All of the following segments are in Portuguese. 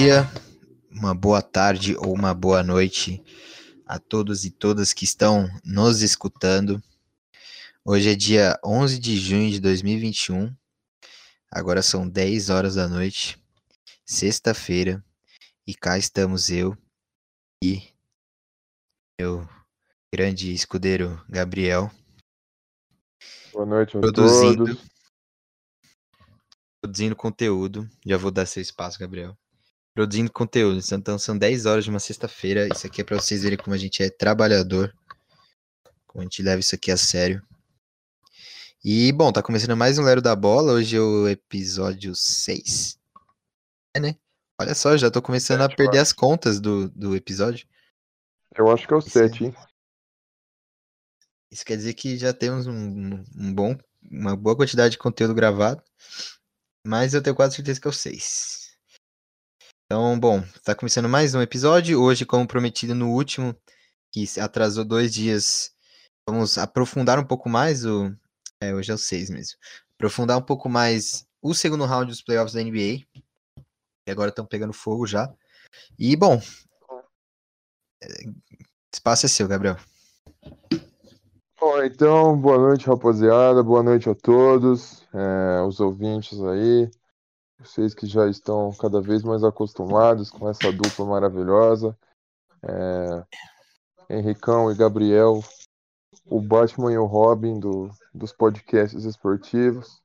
dia, uma boa tarde ou uma boa noite a todos e todas que estão nos escutando. Hoje é dia 11 de junho de 2021. Agora são 10 horas da noite, sexta-feira, e cá estamos eu e meu grande escudeiro Gabriel. Boa noite a produzindo, todos. Produzindo conteúdo. Já vou dar seu espaço, Gabriel. Produzindo conteúdo. Então são 10 horas de uma sexta-feira. Isso aqui é para vocês verem como a gente é trabalhador. Como a gente leva isso aqui a sério. E, bom, tá começando mais um Lero da Bola. Hoje é o episódio 6. É, né? Olha só, já tô começando Sete, a perder as contas do, do episódio. Eu acho que é o Esse- 7, hein? Isso quer dizer que já temos um, um bom, uma boa quantidade de conteúdo gravado. Mas eu tenho quase certeza que é o 6. Então, bom, tá começando mais um episódio. Hoje, como prometido no último, que atrasou dois dias, vamos aprofundar um pouco mais o. É, hoje é o 6 mesmo. Aprofundar um pouco mais o segundo round dos playoffs da NBA. Que agora estão pegando fogo já. E, bom. é, Espaço é seu, Gabriel. Bom, então, boa noite, rapaziada. Boa noite a todos, é, os ouvintes aí. Vocês que já estão cada vez mais acostumados com essa dupla maravilhosa. É, Henricão e Gabriel, o Batman e o Robin do, dos podcasts esportivos.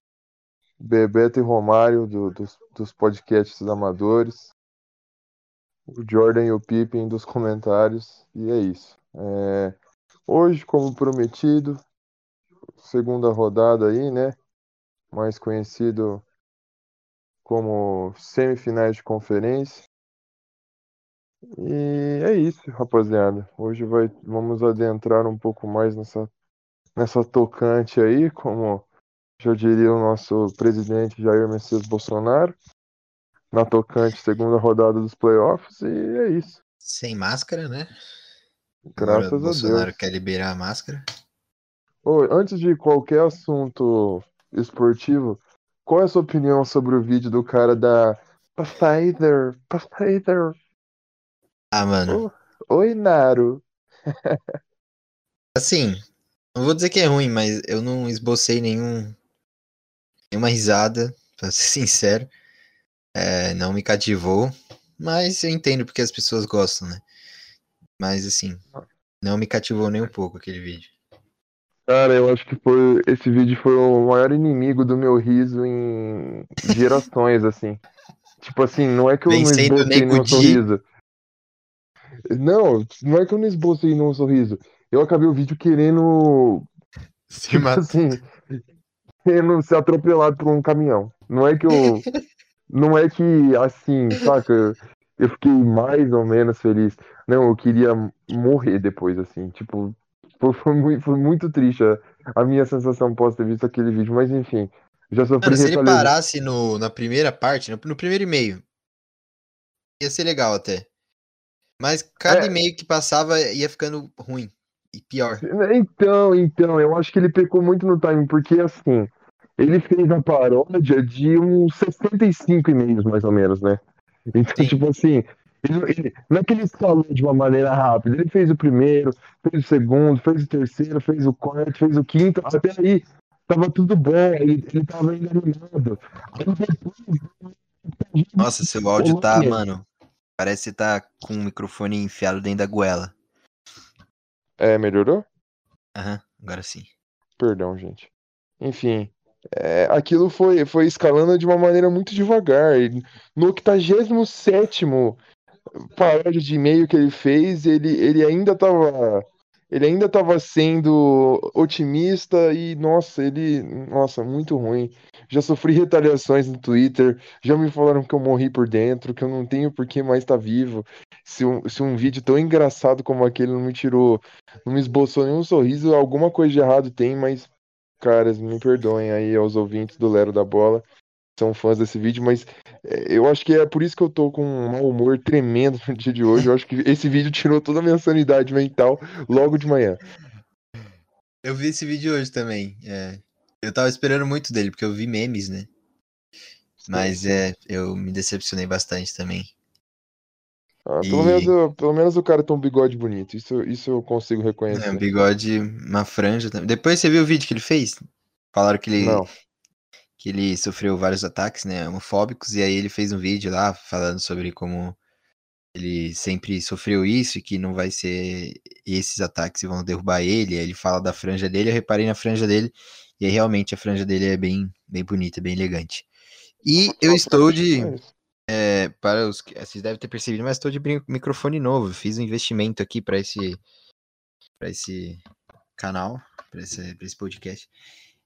Bebeto e Romário do- dos, dos podcasts amadores. O Jordan e o Pippen dos comentários. E é isso. É, Hoje, como prometido, segunda rodada aí, né? Mais conhecido como semifinais de conferência. E é isso, rapaziada. Hoje vai, vamos adentrar um pouco mais nessa, nessa tocante aí, como já diria o nosso presidente Jair Messias Bolsonaro, na tocante segunda rodada dos playoffs, e é isso. Sem máscara, né? Agora Graças o a Bolsonaro Deus. quer liberar a máscara. Ô, antes de qualquer assunto esportivo, qual é a sua opinião sobre o vídeo do cara da Pfizer? Pfizer. Ah, mano. Ô, Oi, Naro. Assim, não vou dizer que é ruim, mas eu não esbocei nenhum, nenhuma risada, pra ser sincero. É, não me cativou, mas eu entendo porque as pessoas gostam, né? Mas assim, não me cativou nem um pouco aquele vídeo. Cara, eu acho que foi, esse vídeo foi o maior inimigo do meu riso em gerações, assim. Tipo assim, não é que eu não Vencendo o esbocei nenhum sorriso. Não, não é que eu não esbocei nenhum sorriso. Eu acabei o vídeo querendo Se Tipo mata. assim, querendo ser atropelado por um caminhão. Não é que eu. Não é que assim, saca? Eu fiquei mais ou menos feliz. Não, eu queria morrer depois, assim. Tipo, foi, foi muito, foi muito triste a, a minha sensação após ter visto aquele vídeo. Mas enfim, já sofri Mano, se ele parasse no, na primeira parte, no, no primeiro e-mail, ia ser legal até. Mas cada É. e-mail que passava ia ficando ruim e pior. Então, então, eu acho que ele pecou muito no timing, porque assim, ele fez a paródia de uns 65 e-mails, mais ou menos, né? Então, Sim. tipo assim, ele, ele- não é que ele escalou de uma maneira rápida, ele fez o primeiro, fez o segundo, fez o terceiro, fez o quarto, fez o quinto, até aí tava tudo bom, ele, ele tava ainda animado. Aí depois, Nossa, seu áudio tá, mano. Parece que tá com o microfone enfiado dentro da goela. É, melhorou? Aham, agora sim. Perdão, gente. Enfim, é, aquilo foi, foi escalando de uma maneira muito devagar. No 87º paródia de e-mail que ele fez, ele, ele ainda estava ele ainda estava sendo otimista e nossa, ele, nossa, muito ruim. Já sofri retaliações no Twitter, já me falaram que eu morri por dentro, que eu não tenho por que mais estar vivo. Se um, se um vídeo tão engraçado como aquele não me tirou, não me esboçou nenhum sorriso, alguma coisa de errado tem, mas caras, me perdoem aí aos ouvintes do Lero da Bola, são fãs desse vídeo, mas é, eu acho que é por isso que eu tô com um mau humor tremendo no dia de hoje. Eu acho que esse vídeo tirou toda a minha sanidade mental logo de manhã. Eu vi esse vídeo hoje também. é. Eu tava esperando muito dele, porque eu vi memes, né? Mas é, eu me decepcionei bastante também. Ah, pelo, E- menos, pelo menos o cara tem um bigode bonito. Isso, isso eu consigo É, reconhecer. um bigode, uma franja também. Depois você viu o vídeo que ele fez? Falaram que ele, Não. Que ele sofreu vários ataques, né, homofóbicos, e aí ele fez um vídeo lá falando sobre como ele sempre sofreu isso e que não vai ser esses ataques que vão derrubar ele. Aí ele fala da franja dele, eu reparei na franja dele, e aí realmente a franja dele é bem, bem bonita, bem elegante. E eu estou de, é para os que vocês devem ter percebido, mas estou de microfone novo. Fiz um investimento aqui para esse para esse canal, para esse, pra esse podcast.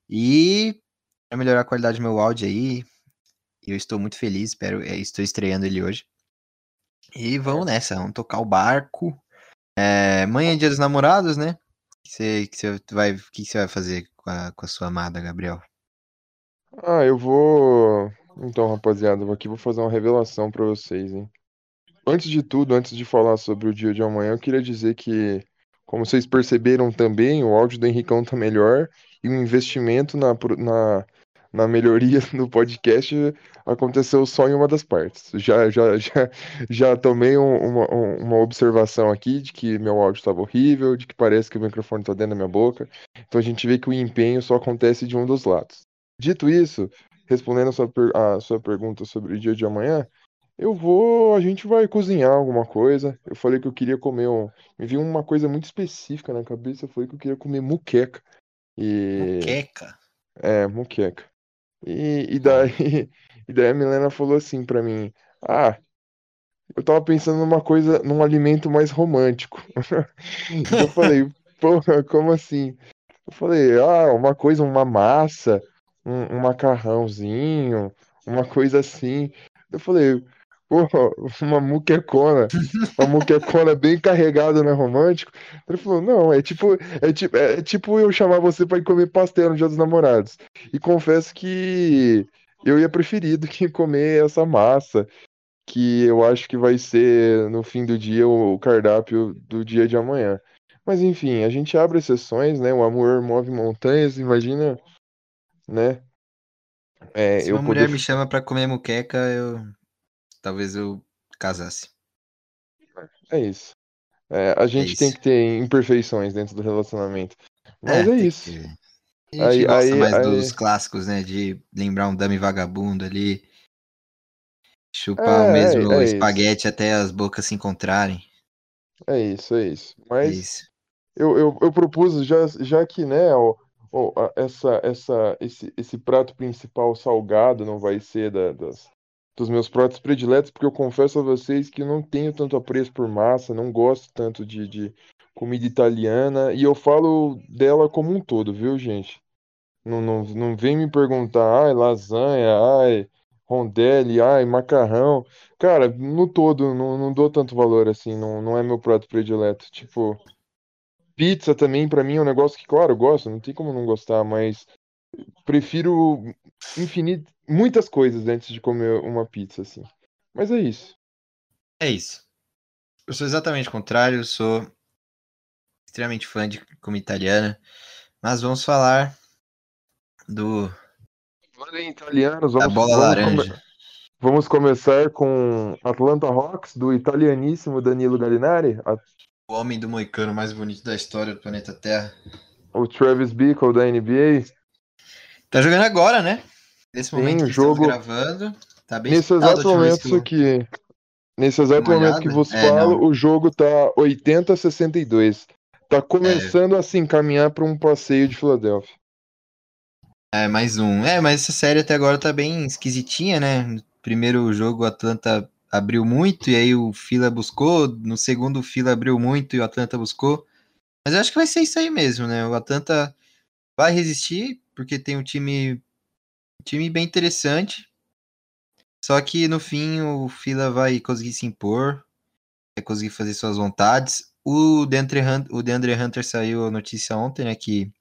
E para melhorar a qualidade do meu áudio aí, eu estou muito feliz, espero, é, estou estreando ele hoje. E vamos nessa, vamos tocar o barco. É, amanhã é dia dos namorados, né? Que você, que você vai, o que você vai fazer com a, com a sua amada, Gabriel? Ah, eu vou. Então, rapaziada, eu aqui vou fazer uma revelação pra vocês, hein? Antes de tudo, antes de falar sobre o dia de amanhã, eu queria dizer que, como vocês perceberam também, o áudio do Henricão tá melhor e o investimento na, na, na melhoria do podcast aconteceu só em uma das partes. Já, já, já, já tomei um- uma, um- uma observação aqui de que meu áudio estava horrível, de que parece que o microfone tá dentro da minha boca. Então a gente vê que o empenho só acontece de um dos lados. Dito isso, respondendo a sua, per- a sua pergunta sobre o dia de amanhã, eu vou, a gente vai cozinhar alguma coisa. Eu falei que eu queria comer um, me veio uma coisa muito específica na cabeça, eu falei que eu queria comer muqueca. E Queca. é, muqueca. E, e daí, e daí a Milena falou assim pra mim: "Ah, eu tava pensando numa coisa, num alimento mais romântico". Eu falei: "Porra, como assim?" Eu falei: "Ah, uma coisa, uma massa, um, um macarrãozinho, uma coisa assim". Eu falei: "Porra, uma muquecona, uma muquecona bem carregada, não é romântico?" Ele falou: "Não, é tipo, é tipo, é tipo eu chamar você pra ir comer pastel no Dia dos Namorados". E confesso que eu ia preferir do que comer essa massa, que eu acho que vai ser no fim do dia o cardápio do dia de amanhã. Mas enfim, a gente abre exceções, né? O amor move montanhas, imagina, né? É, Se uma poder. mulher me chama pra comer muqueca, eu talvez eu casasse. É isso. É, a gente tem isso. que ter imperfeições dentro do relacionamento. Mas é tem isso. que- A gente Aí- gosta aí- mais aí- dos clássicos, né? De lembrar um dame vagabundo ali. Chupar É, o mesmo é- é isso. espaguete até as bocas se encontrarem. É isso, é isso. É Mas isso. eu, eu, eu propus, já, já que, né, o- a- essa, essa, esse, esse prato principal salgado não vai ser da, das, dos meus pratos prediletos, porque eu confesso a vocês que não tenho tanto apreço por massa, não gosto tanto de, de comida italiana, e eu falo dela como um todo, viu, gente? Não, não, não vem me perguntar, ai, lasanha, ai, rondelli, ai, macarrão. Cara, no todo, não, não dou tanto valor assim, não, não é meu prato predileto. Tipo, pizza também, pra mim, é um negócio que, claro, eu gosto, não tem como não gostar, mas prefiro infinito, muitas coisas antes de comer uma pizza, assim. Mas é isso. É isso. Eu sou exatamente o contrário, eu sou extremamente fã de comida italiana. Mas vamos falar do em italianos, da vamos, bola vamos, laranja. come- vamos começar com Atlanta Hawks, do italianíssimo Danilo Gallinari, a- O homem do moicano mais bonito da história do planeta Terra. o Travis Bickle da NBA. Tá jogando agora, né? Nesse Sim, momento que jogo- gravando. Tá bem Nesse exato momento que eu- que, nesse exato uma momento que vos É, falo, não. o jogo tá 80 a 62. Tá começando a se encaminhar para um passeio de Filadélfia. É, mais um. É, mas essa série até agora tá bem esquisitinha, né? No primeiro jogo o Atlanta abriu muito e aí o Fila buscou. No segundo o Fila abriu muito e o Atlanta buscou. Mas eu acho que vai ser isso aí mesmo, né? O Atlanta vai resistir porque tem um time, um time bem interessante. Só que no fim o Fila vai conseguir se impor, vai conseguir fazer suas vontades. O DeAndre Hunter, o DeAndre Hunter saiu a notícia ontem, né? Que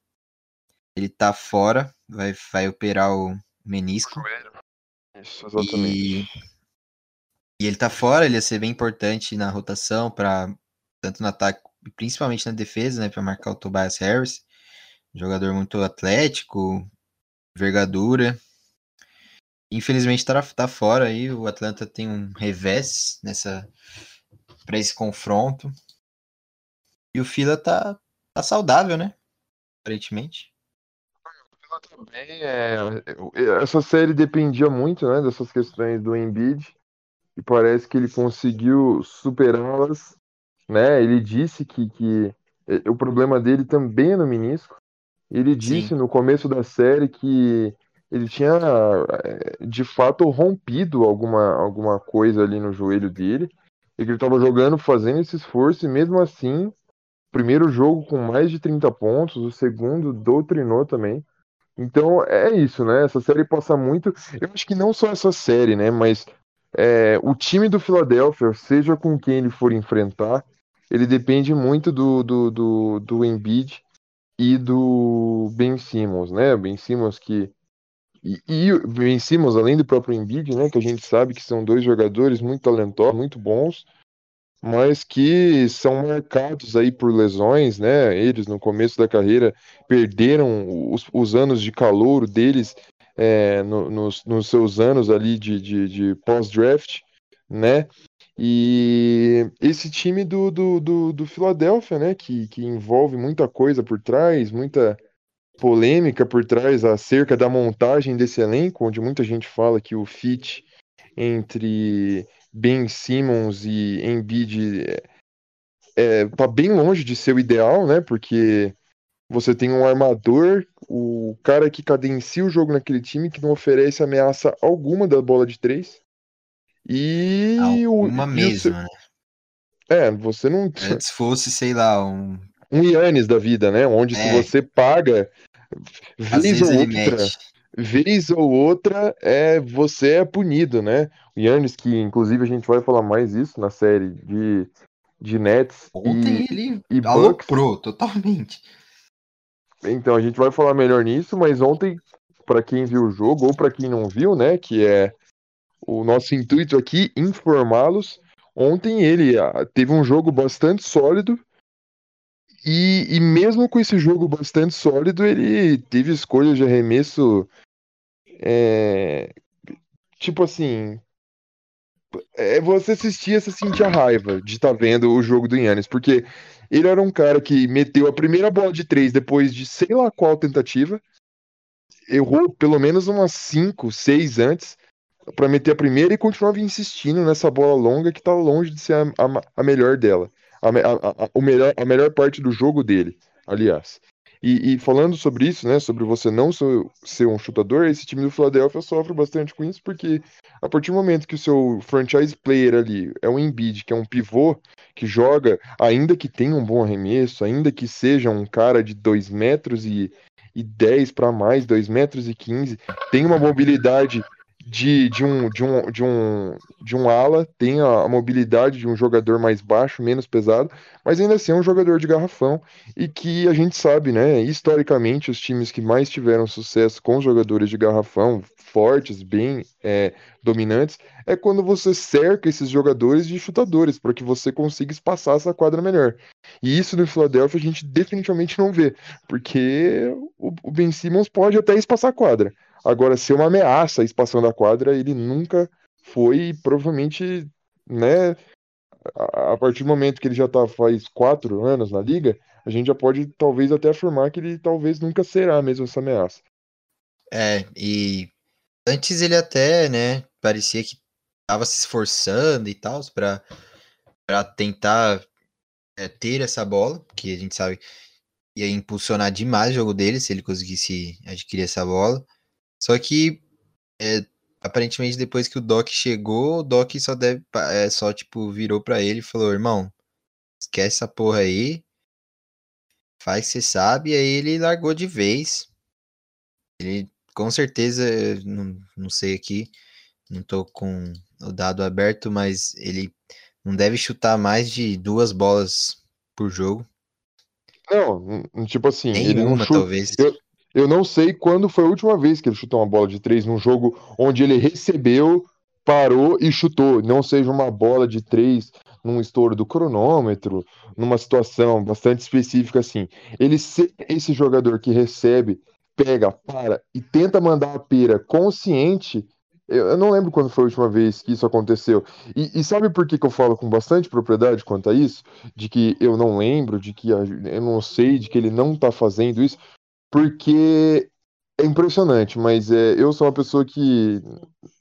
ele tá fora, vai, vai operar o menisco. Isso, E, e ele tá fora, ele ia ser bem importante na rotação, para tanto no ataque, principalmente na defesa, né? Para marcar o Tobias Harris. Jogador muito atlético, envergadura. Infelizmente tá, tá fora aí. O Atlanta tem um revés nessa, para esse confronto. E o Fila tá, tá saudável, né? Aparentemente. Também é, essa série dependia muito, né, dessas questões do Embiid e parece que ele conseguiu superá-las, né? Ele disse que, que o problema dele também é no menisco. Ele disse Sim. no começo da série que ele tinha eh, de fato rompido alguma, alguma coisa ali no joelho dele e que ele estava jogando, fazendo esse esforço e mesmo assim, primeiro jogo com mais de 30 pontos, o segundo doutrinou também. Então é isso, né? Essa série passa muito. Eu acho que não só essa série, né? Mas é, o time do Philadelphia, seja com quem ele for enfrentar, ele depende muito do, do, do, do Embiid e do Ben Simmons, né? Ben Simmons que. E, e Ben Simmons, além do próprio Embiid, né? Que a gente sabe que são dois jogadores muito talentosos, muito bons mas que são marcados aí por lesões, né? Eles no começo da carreira perderam os, os anos de calouro deles é, no, nos, nos, seus anos ali de, de, de pós-draft, né? E esse time do, do, do, do Philadelphia, né? Que, que envolve muita coisa por trás, muita polêmica por trás acerca da montagem desse elenco, onde muita gente fala que o fit entre Ben Simmons e Embiid é, é, tá bem longe de ser o ideal, né? Porque você tem um armador, o cara que cadencia o jogo naquele time, que não oferece ameaça alguma da bola de três. E Alguma o, mesmo, né? É, você não. Se fosse, sei lá, um. Um Yannis da vida, né? Onde é. se você paga vez ou outra, vez ou outra, é, você é punido, né? O Yannis, que inclusive a gente vai falar mais isso na série de, de Nets. Ontem e, ele e aloprou totalmente. Então a gente vai falar melhor nisso, mas ontem, para quem viu o jogo, ou para quem não viu, né? Que é o nosso intuito aqui, informá-los. Ontem ele ah, teve um jogo bastante sólido. E, e mesmo com esse jogo bastante sólido, ele teve escolhas de arremesso é, tipo assim, é, você assistia, você sentia raiva de estar tá vendo o jogo do Yannis, porque ele era um cara que meteu a primeira bola de três depois de sei lá qual tentativa, errou pelo menos umas cinco, seis antes para meter a primeira e continuava insistindo nessa bola longa que tá longe de ser a, a, a melhor dela, a, a, o melhor, a melhor parte do jogo dele, aliás. E, e, falando sobre isso, né, sobre você não ser, ser, um chutador, esse time do Philadelphia sofre bastante com isso, porque a partir do momento que o seu franchise player ali é um Embiid, que é um pivô, que joga, ainda que tenha um bom arremesso, ainda que seja um cara de 2 metros e, e 10 para mais, 2 metros e 15, tem uma mobilidade de, de, um, de, um, de, um, de um ala, tem a, a, mobilidade de um jogador mais baixo, menos pesado, mas ainda assim é um jogador de garrafão e que a gente sabe, né, historicamente, os times que mais tiveram sucesso com jogadores de garrafão, fortes, bem é, dominantes, é quando você cerca esses jogadores de chutadores, para que você consiga espaçar essa quadra melhor. E isso no Philadelphia a gente definitivamente não vê, porque o, o Ben Simmons pode até espaçar a quadra Agora, ser uma ameaça a expansão da quadra, ele nunca foi, provavelmente, né? A, partir do momento que ele já tá faz quatro anos na liga, a gente já pode talvez até afirmar que ele talvez nunca será mesmo essa ameaça. É, e antes ele até, né, parecia que tava se esforçando e tal para para tentar é, ter essa bola, que a gente sabe ia impulsionar demais o jogo dele se ele conseguisse adquirir essa bola. Só que é, aparentemente depois que o Doc chegou, o Doc só deve é, só tipo virou para ele e falou: "Irmão, esquece essa porra aí. Faz que você sabe". E aí ele largou de vez. Ele com certeza, não, não sei aqui, não tô com o dado aberto, mas ele não deve chutar mais de duas bolas por jogo. Não, tipo assim, ele não chuta. talvez. Eu, eu não sei quando foi a última vez que ele chutou uma bola de três num jogo onde ele recebeu, parou e chutou. Não seja uma bola de três num estouro do cronômetro, numa situação bastante específica assim. Ele ser esse jogador que recebe, pega, para e tenta mandar a pera consciente Eu, não lembro quando foi a última vez que isso aconteceu. E, e sabe por que, que eu falo com bastante propriedade quanto a isso? De que eu não lembro, de que eu não sei, de que ele não tá fazendo isso? Porque é impressionante, mas é, eu sou uma pessoa que,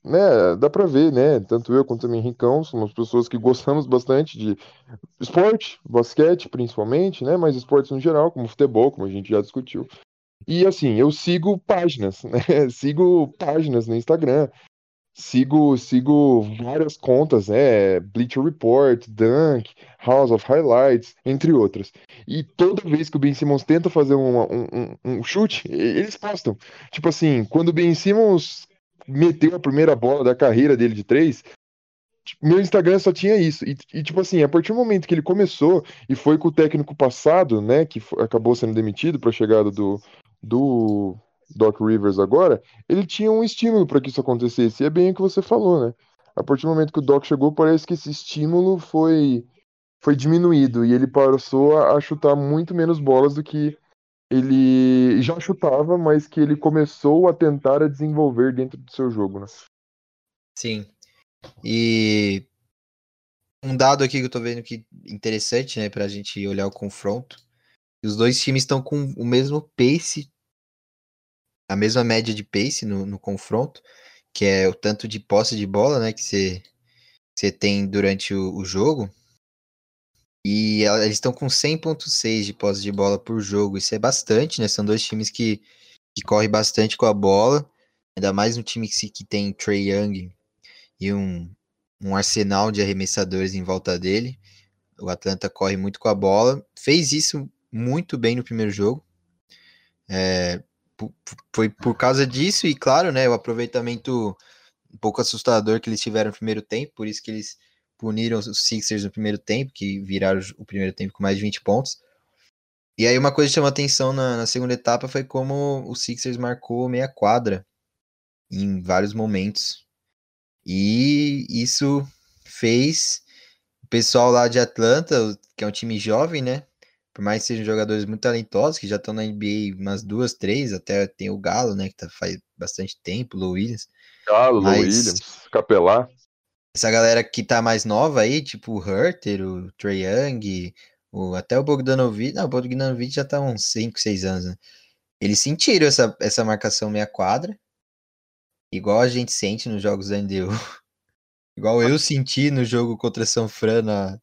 né, dá pra ver, né? Tanto eu quanto também Ricão somos pessoas que gostamos bastante de esporte, basquete principalmente, né? Mas esportes no geral, como futebol, como a gente já discutiu. E assim, eu sigo páginas, né? Sigo páginas no Instagram, sigo, sigo várias contas, né? Bleacher Report, Dunk, House of Highlights, entre outras. E toda vez que o Ben Simmons tenta fazer um, um- um chute, eles postam. Tipo assim, quando o Ben Simmons meteu a primeira bola da carreira dele de três, meu Instagram só tinha isso. E, e, tipo assim, a partir do momento que ele começou e foi com o técnico passado, né, que acabou sendo demitido para a chegada do, do Doc Rivers agora, ele tinha um estímulo para que isso acontecesse. E é bem o que você falou, né? A partir do momento que o Doc chegou, parece que esse estímulo foi foi diminuído e ele passou a, chutar muito menos bolas do que ele já chutava, mas que ele começou a tentar a desenvolver dentro do seu jogo, né? Sim. E um dado aqui que eu tô vendo que interessante, né, pra gente olhar o confronto. Os dois times estão com o mesmo pace, a mesma média de pace no, no confronto, que é o tanto de posse de bola, né, que você tem durante o, o jogo. E ela- eles estão com 100.6 de posse de bola por jogo. Isso é bastante, né? São dois times que, que correm bastante com a bola. Ainda mais um time que, que tem Trey Young e um, um arsenal de arremessadores em volta dele. O Atlanta corre muito com a bola. Fez isso muito bem no primeiro jogo. É, foi por causa disso e, claro, né, o aproveitamento um pouco assustador que eles tiveram no primeiro tempo, por isso que eles puniram os Sixers no primeiro tempo, que viraram o primeiro tempo com mais de 20 pontos. E aí uma coisa que chamou atenção na, na segunda etapa foi como o Sixers marcou meia quadra em vários momentos. E isso fez o pessoal lá de Atlanta, que é um time jovem, né? Por mais que sejam jogadores muito talentosos, que já estão na NBA umas duas, três, até tem o Galo, né? Que tá, faz bastante tempo, o Lou Williams. Galo, Lou Mas- Williams, Capelá. essa galera que tá mais nova aí, tipo o Herter, o Trae Young, o, até o Bogdanovic, não, o Bogdanovic já tá uns 5, 6 anos, né? Eles sentiram essa, essa marcação meia quadra, igual a gente sente nos jogos da NDU. igual eu senti no jogo contra São Fran na,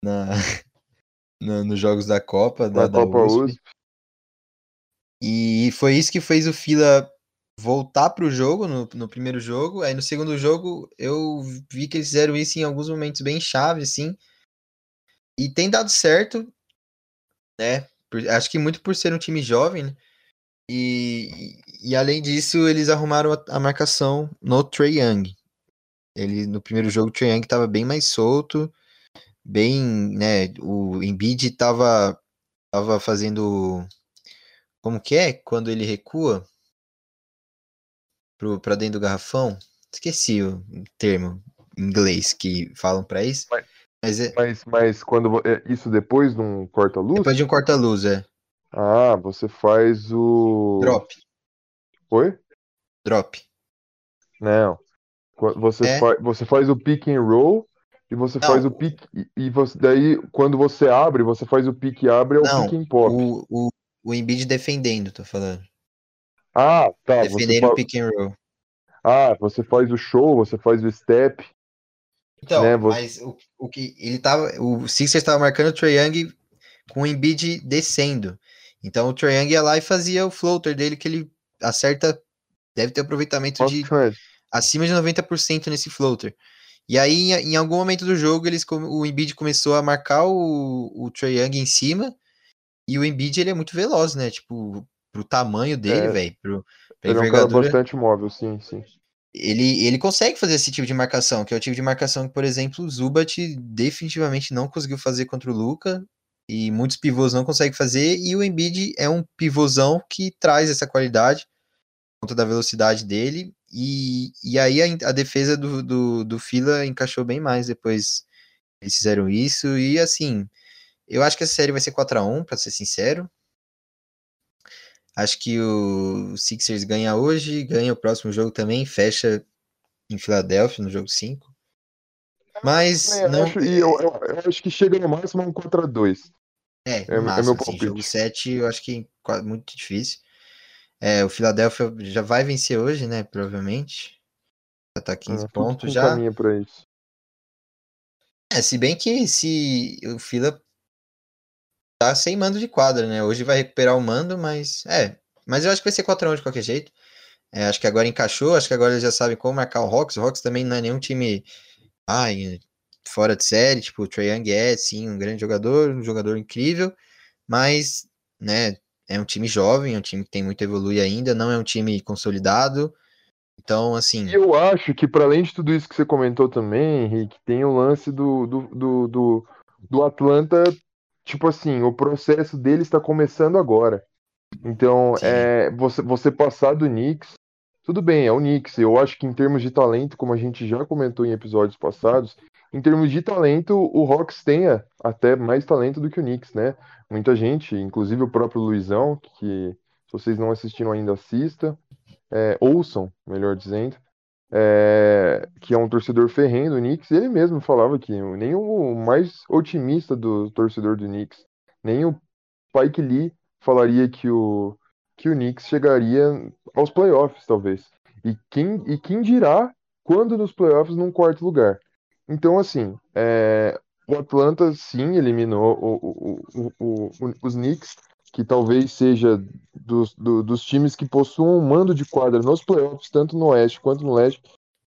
na, na- nos jogos da Copa, da, da Copa USP. USP. E foi isso que fez o Fila voltar pro jogo no, no primeiro jogo. Aí no segundo jogo eu vi que eles fizeram isso em alguns momentos bem chave, assim. E tem dado certo, né? Por- acho que muito por ser um time jovem, né? E, e, além disso, eles arrumaram a, a marcação no Trae Young. Ele, no primeiro jogo, o Trae Young estava bem mais solto, bem, né? O Embiid estava tava fazendo como que é quando ele recua pro, pra dentro do garrafão? Esqueci o termo em inglês que falam pra isso. Mas- Mas é Mas, mas quando é isso depois de um corta-luz? depois de um corta-luz, é. Ah, você faz o. Drop, Oi? drop. Não. Você, É. fa... você faz o pick and roll e você Não. faz o pick. E você... daí, quando você abre, você faz o pick e abre, é o pick and pop. O, o, o Embiid defendendo, tô falando. Ah, tá. Defendendo o pick and roll. Ah, você faz o show, você faz o step. Então, né, você- mas o, o que ele tava. O Sixers estava marcando o Trae Young com o Embiid descendo. Então o Trae Young ia lá e fazia o floater dele, que ele acerta. Deve ter aproveitamento de acima de 90% nesse floater. E aí, em, algum momento do jogo, eles, o Embiid começou a marcar o, o Trae Young em cima. E o Embiid, ele é muito veloz, né? Tipo, pro tamanho dele, É. velho. Pro, Ele é um bastante móvel, sim, sim. ele, ele consegue fazer esse tipo de marcação, que é o tipo de marcação que, por exemplo, o Zubat definitivamente não conseguiu fazer contra o Luca. E muitos pivôs não conseguem fazer. E o Embiid é um pivôzão que traz essa qualidade por conta da velocidade dele. E, e aí a, a defesa do, do, do Fila encaixou bem mais depois eles fizeram isso. E assim, eu acho que essa série vai ser 4x1, pra ser sincero. Acho que o Sixers ganha hoje, ganha o próximo jogo também, fecha em Filadélfia, no jogo 5. Mas É, não. acho, e eu, eu- eu acho que chega no máximo um 4x2. É, É, é máximo, meu assim, palpite. jogo 7 eu acho que qua- muito difícil. É, o Philadelphia já vai vencer hoje, né? Provavelmente. Já tá 15 É, tudo pontos já. pra isso. É, se bem que se o Fila tá sem mando de quadra, né? Hoje vai recuperar o mando, mas é. Mas eu acho que vai ser 4x1 de qualquer jeito. É, acho que agora encaixou, acho que agora eles já sabem como marcar o Hawks. O Hawks também não é nenhum time ai, fora de série, tipo, o Trae Young é sim um grande jogador, um jogador incrível, mas, né, é um time jovem, é um time que tem muito a evoluir ainda, não é um time consolidado. Então, assim, eu acho que, para além de tudo isso que você comentou também, Henrique, tem o lance do, do, do, do, do Atlanta, tipo assim, o processo dele está começando agora. Então, Sim. é, você, você passar do Knicks, tudo bem, é o Knicks. Eu acho que em termos de talento, como a gente já comentou em episódios passados, em termos de talento, o Hawks tem até mais talento do que o Knicks, né? Muita gente, inclusive o próprio Luizão, que se vocês não assistiram ainda, assista, é, ouçam, melhor dizendo, é, que é um torcedor ferrenho do Knicks, ele mesmo falava que nem o mais otimista do torcedor do Knicks, nem o Spike Lee falaria que o, que o Knicks chegaria aos playoffs, talvez. E quem, e quem dirá quando nos playoffs num quarto lugar. Então, assim, é, o Atlanta sim eliminou o, o, o, os Knicks, que talvez seja dos, do, dos times que possuam um mando de quadra nos playoffs, tanto no Oeste quanto no Leste,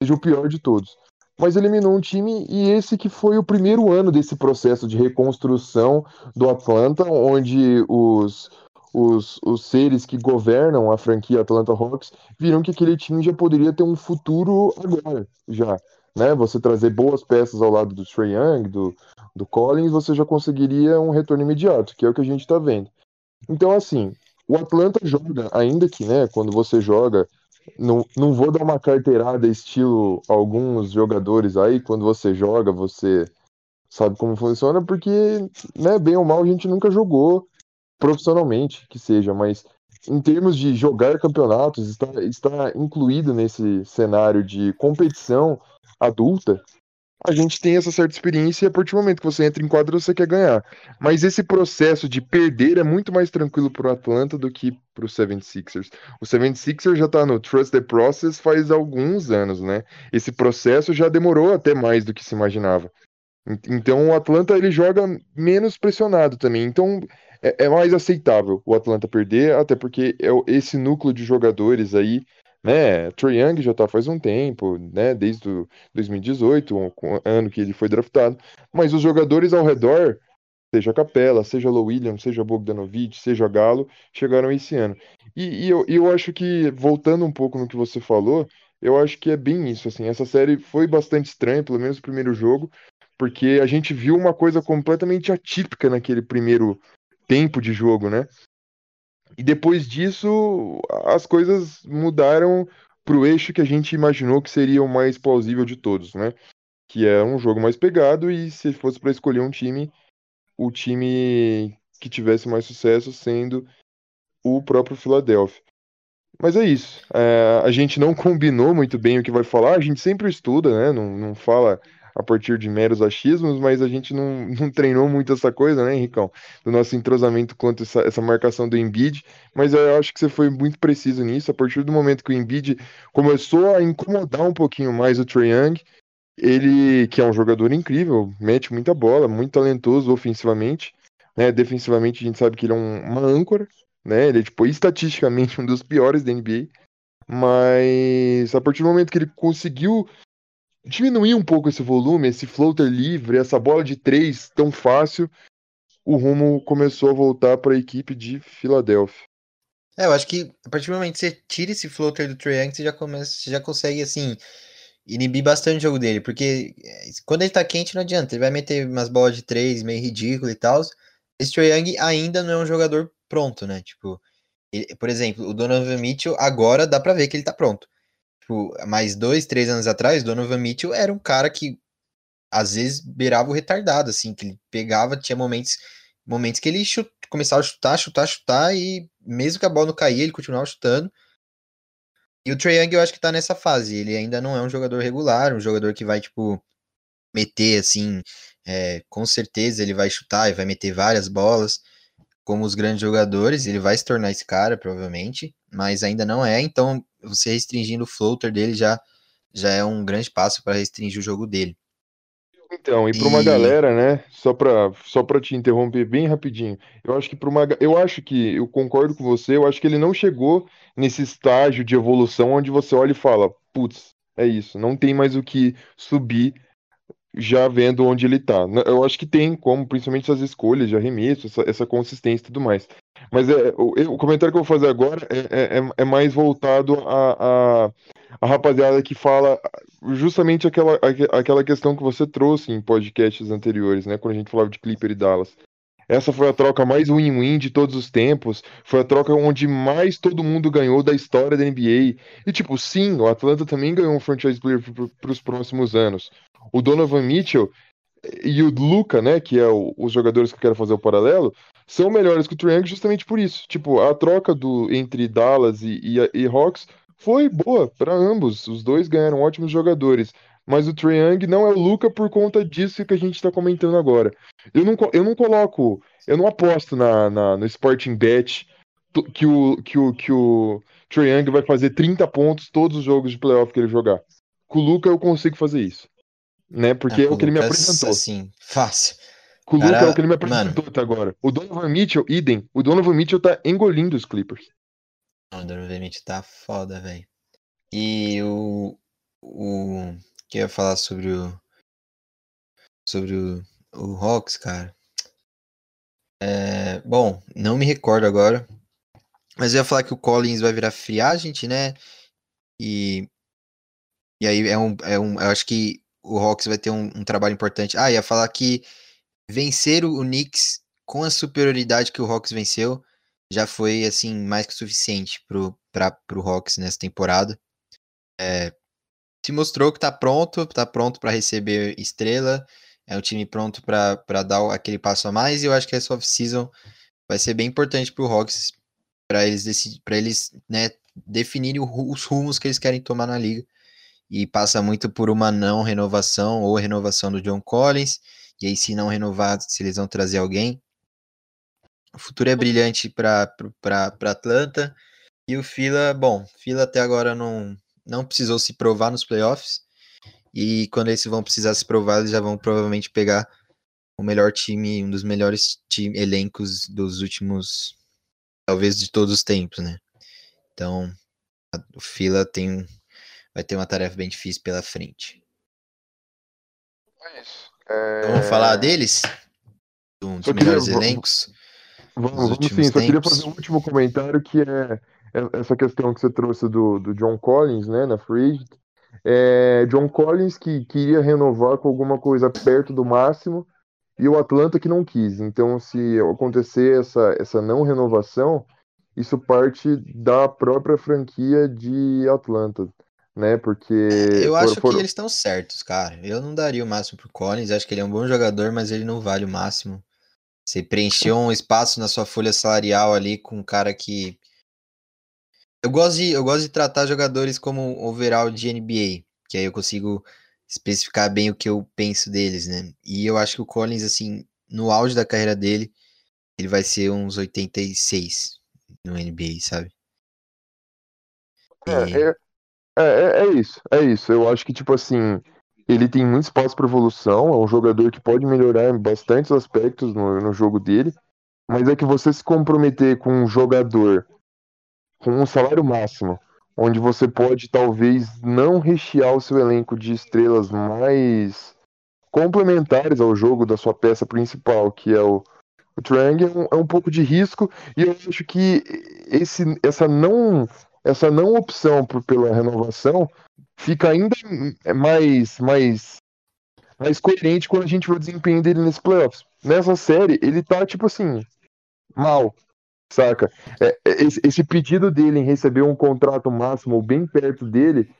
seja o pior de todos. Mas eliminou um time e esse que foi o primeiro ano desse processo de reconstrução do Atlanta, onde os, os, os seres que governam a franquia Atlanta Hawks viram que aquele time já poderia ter um futuro agora, já. Né? Você trazer boas peças ao lado do Trae Young, do, do Collins, você já conseguiria um retorno imediato, que é o que a gente está vendo. Então, assim, o Atlanta joga, ainda que, né, quando você joga, não, não vou dar uma carteirada estilo alguns jogadores aí, quando você joga, você sabe como funciona, porque, né, bem ou mal, a gente nunca jogou profissionalmente, que seja, mas em termos de jogar campeonatos, está, está incluído nesse cenário de competição adulta, a gente tem essa certa experiência e a partir do momento que você entra em quadro você quer ganhar. Mas esse processo de perder é muito mais tranquilo para o Atlanta do que para o 76ers. O 76ers já está no Trust the Process faz alguns anos, né? Esse processo já demorou até mais do que se imaginava. Então o Atlanta ele joga menos pressionado também. Então é, é mais aceitável o Atlanta perder, até porque é esse núcleo de jogadores aí né? Trae Young já tá faz um tempo, né? Desde o 2018, um, ano que ele foi draftado. Mas os jogadores ao redor, seja Capela, seja Low Williams, seja Bogdanovic, seja Galo, chegaram esse ano. E, e eu, eu acho que, voltando um pouco no que você falou, eu acho que é bem isso, assim. Essa série foi bastante estranha, pelo menos o primeiro jogo, porque a gente viu uma coisa completamente atípica naquele primeiro tempo de jogo, né? E depois disso, as coisas mudaram para o eixo que a gente imaginou que seria o mais plausível de todos, né? Que é um jogo mais pegado e se fosse para escolher um time, o time que tivesse mais sucesso sendo o próprio Philadelphia. Mas é isso. É, a gente não combinou muito bem o que vai falar. A gente sempre estuda, né? Não, não fala a partir de meros achismos, mas a gente não, não treinou muito essa coisa, né, Henricão? Do nosso entrosamento quanto essa, essa marcação do Embiid, mas eu acho que você foi muito preciso nisso. A partir do momento que o Embiid começou a incomodar um pouquinho mais o Trae Young, ele, que é um jogador incrível, mete muita bola, muito talentoso ofensivamente, né? Defensivamente a gente sabe que ele é um, uma âncora, né? Ele é, tipo, estatisticamente um dos piores da NBA. Mas a partir do momento que ele conseguiu diminuir um pouco esse volume, esse floater livre, essa bola de três tão fácil, o rumo começou a voltar para a equipe de Filadélfia. É, eu acho que a partir do momento que você tira esse floater do Trae Young, você já, começa, você já consegue, assim, inibir bastante o jogo dele, porque quando ele tá quente não adianta, ele vai meter umas bolas de três meio ridículo e tal. Esse Trae Young ainda não é um jogador pronto, né? Tipo, ele, por exemplo, o Donovan Mitchell agora dá pra ver que ele tá pronto. Tipo, mais dois, três anos atrás, Donovan Mitchell era um cara que às vezes beirava o retardado, assim, que ele pegava, tinha momentos, momentos que ele começava a chutar, chutar, chutar, e mesmo que a bola não caía, ele continuava chutando. E o Trae Young eu acho que tá nessa fase. Ele ainda não é um jogador regular, um jogador que vai, tipo, meter assim. É, com certeza ele vai chutar e vai meter várias bolas. Como os grandes jogadores, ele vai se tornar esse cara, provavelmente, mas ainda não é. Então, você restringindo o floater dele já, já é um grande passo para restringir o jogo dele. Então, e para uma E- galera, né? Só para só para te interromper bem rapidinho. Eu acho que para uma, eu acho que eu concordo com você. Eu acho que ele não chegou nesse estágio de evolução onde você olha e fala, putz, é isso, não tem mais o que subir já vendo onde ele tá. N- Eu acho que tem como, principalmente essas escolhas de arremesso, essa, essa consistência e tudo mais. Mas é, o, o comentário que eu vou fazer agora é, é, é- é mais voltado a, a, a rapaziada que fala justamente aquela, aque- aquela questão que você trouxe em podcasts anteriores, né? Quando a gente falava de Clipper e Dallas. Essa foi a troca mais win-win de todos os tempos. Foi a troca onde mais todo mundo ganhou da história da NBA. E, tipo, sim, o Atlanta também ganhou um franchise player para os próximos anos. O Donovan Mitchell e o Luca, né, que é o- os jogadores que eu quero fazer o paralelo, são melhores que o Young justamente por isso. Tipo, a troca do entre Dallas e, e, e Hawks foi boa para ambos. Os dois ganharam ótimos jogadores. Mas o Trae Young não é o Luca por conta disso que a gente está comentando agora. Eu não, eu não coloco, eu não aposto na, na- no Sporting Bet que o, que o, que o Trae Young vai fazer 30 pontos todos os jogos de playoff que ele jogar. Com o Luca eu consigo fazer isso. Né? Porque Ah, é o que ele me apresentou. Assim, fácil. Com o Luca é o que ele me mano. apresentou até agora. O Donovan Mitchell, idem. O Donovan Mitchell tá engolindo os Clippers. O Donovan Mitchell tá foda, velho. E o. O. Que ia falar sobre o. Sobre o, o Hawks, cara. É, bom, não me recordo agora. Mas eu ia falar que o Collins vai virar free agent, né? E. E aí é um. É um eu acho que o Hawks vai ter um, um trabalho importante. Ah, ia falar que vencer o Knicks com a superioridade que o Hawks venceu já foi assim mais que suficiente pra, pro Hawks nessa temporada. É, se mostrou que tá pronto, tá pronto para receber estrela, é um time pronto para dar o- aquele passo a mais e eu acho que essa off-season vai ser bem importante pro Hawks para eles decidir, para eles, né, definirem o os rumos que eles querem tomar na liga. E passa muito por uma não renovação ou renovação do John Collins. E aí, se não renovar, se eles vão trazer alguém. O futuro é brilhante para Atlanta. E o Fila, bom, Fila até agora não, não precisou se provar nos playoffs. E quando eles vão precisar se provar, eles já vão provavelmente pegar o melhor time, um dos melhores time, elencos dos últimos, talvez de todos os tempos, né? Então, a- o Fila tem, vai ter uma tarefa bem difícil pela frente. É isso. Então, vamos falar deles? Um dos queria- melhores v- elencos? Vamos, vamos sim, só queria tempos. fazer um último comentário que é é essa questão que você trouxe do, do John Collins, né, na Free. É, John Collins que queria renovar com alguma coisa perto do máximo e o Atlanta que não quis. Então, se acontecer essa, essa não renovação, isso parte da própria franquia de Atlanta, né? Porque Eu for- acho for- que eles estão certos, cara. Eu não daria o máximo pro Collins. Acho que ele é um bom jogador, mas ele não vale o máximo. Você preencheu um espaço na sua folha salarial ali com um cara que. Eu gosto de, eu gosto de tratar jogadores como overall de NBA, que aí eu consigo especificar bem o que eu penso deles, né? E eu acho que o Collins, assim, no auge da carreira dele, ele vai ser uns 86 no NBA, sabe? E- É, é, é, é isso, é isso. Eu acho que, tipo assim, ele tem muito espaço para evolução, é um jogador que pode melhorar em bastantes aspectos no, no jogo dele, mas é que você se comprometer com um jogador com um salário máximo, onde você pode talvez não rechear o seu elenco de estrelas mais complementares ao jogo da sua peça principal, que é o, o Trang, é um, é um pouco de risco, e eu acho que esse, essa não essa não opção por, pela renovação fica ainda mais, mais, mais coerente quando a gente vê o desempenho dele nesse playoffs. Nessa série, ele tá, tipo assim, mal, saca? É, é, esse, esse pedido dele em receber um contrato máximo bem perto dele,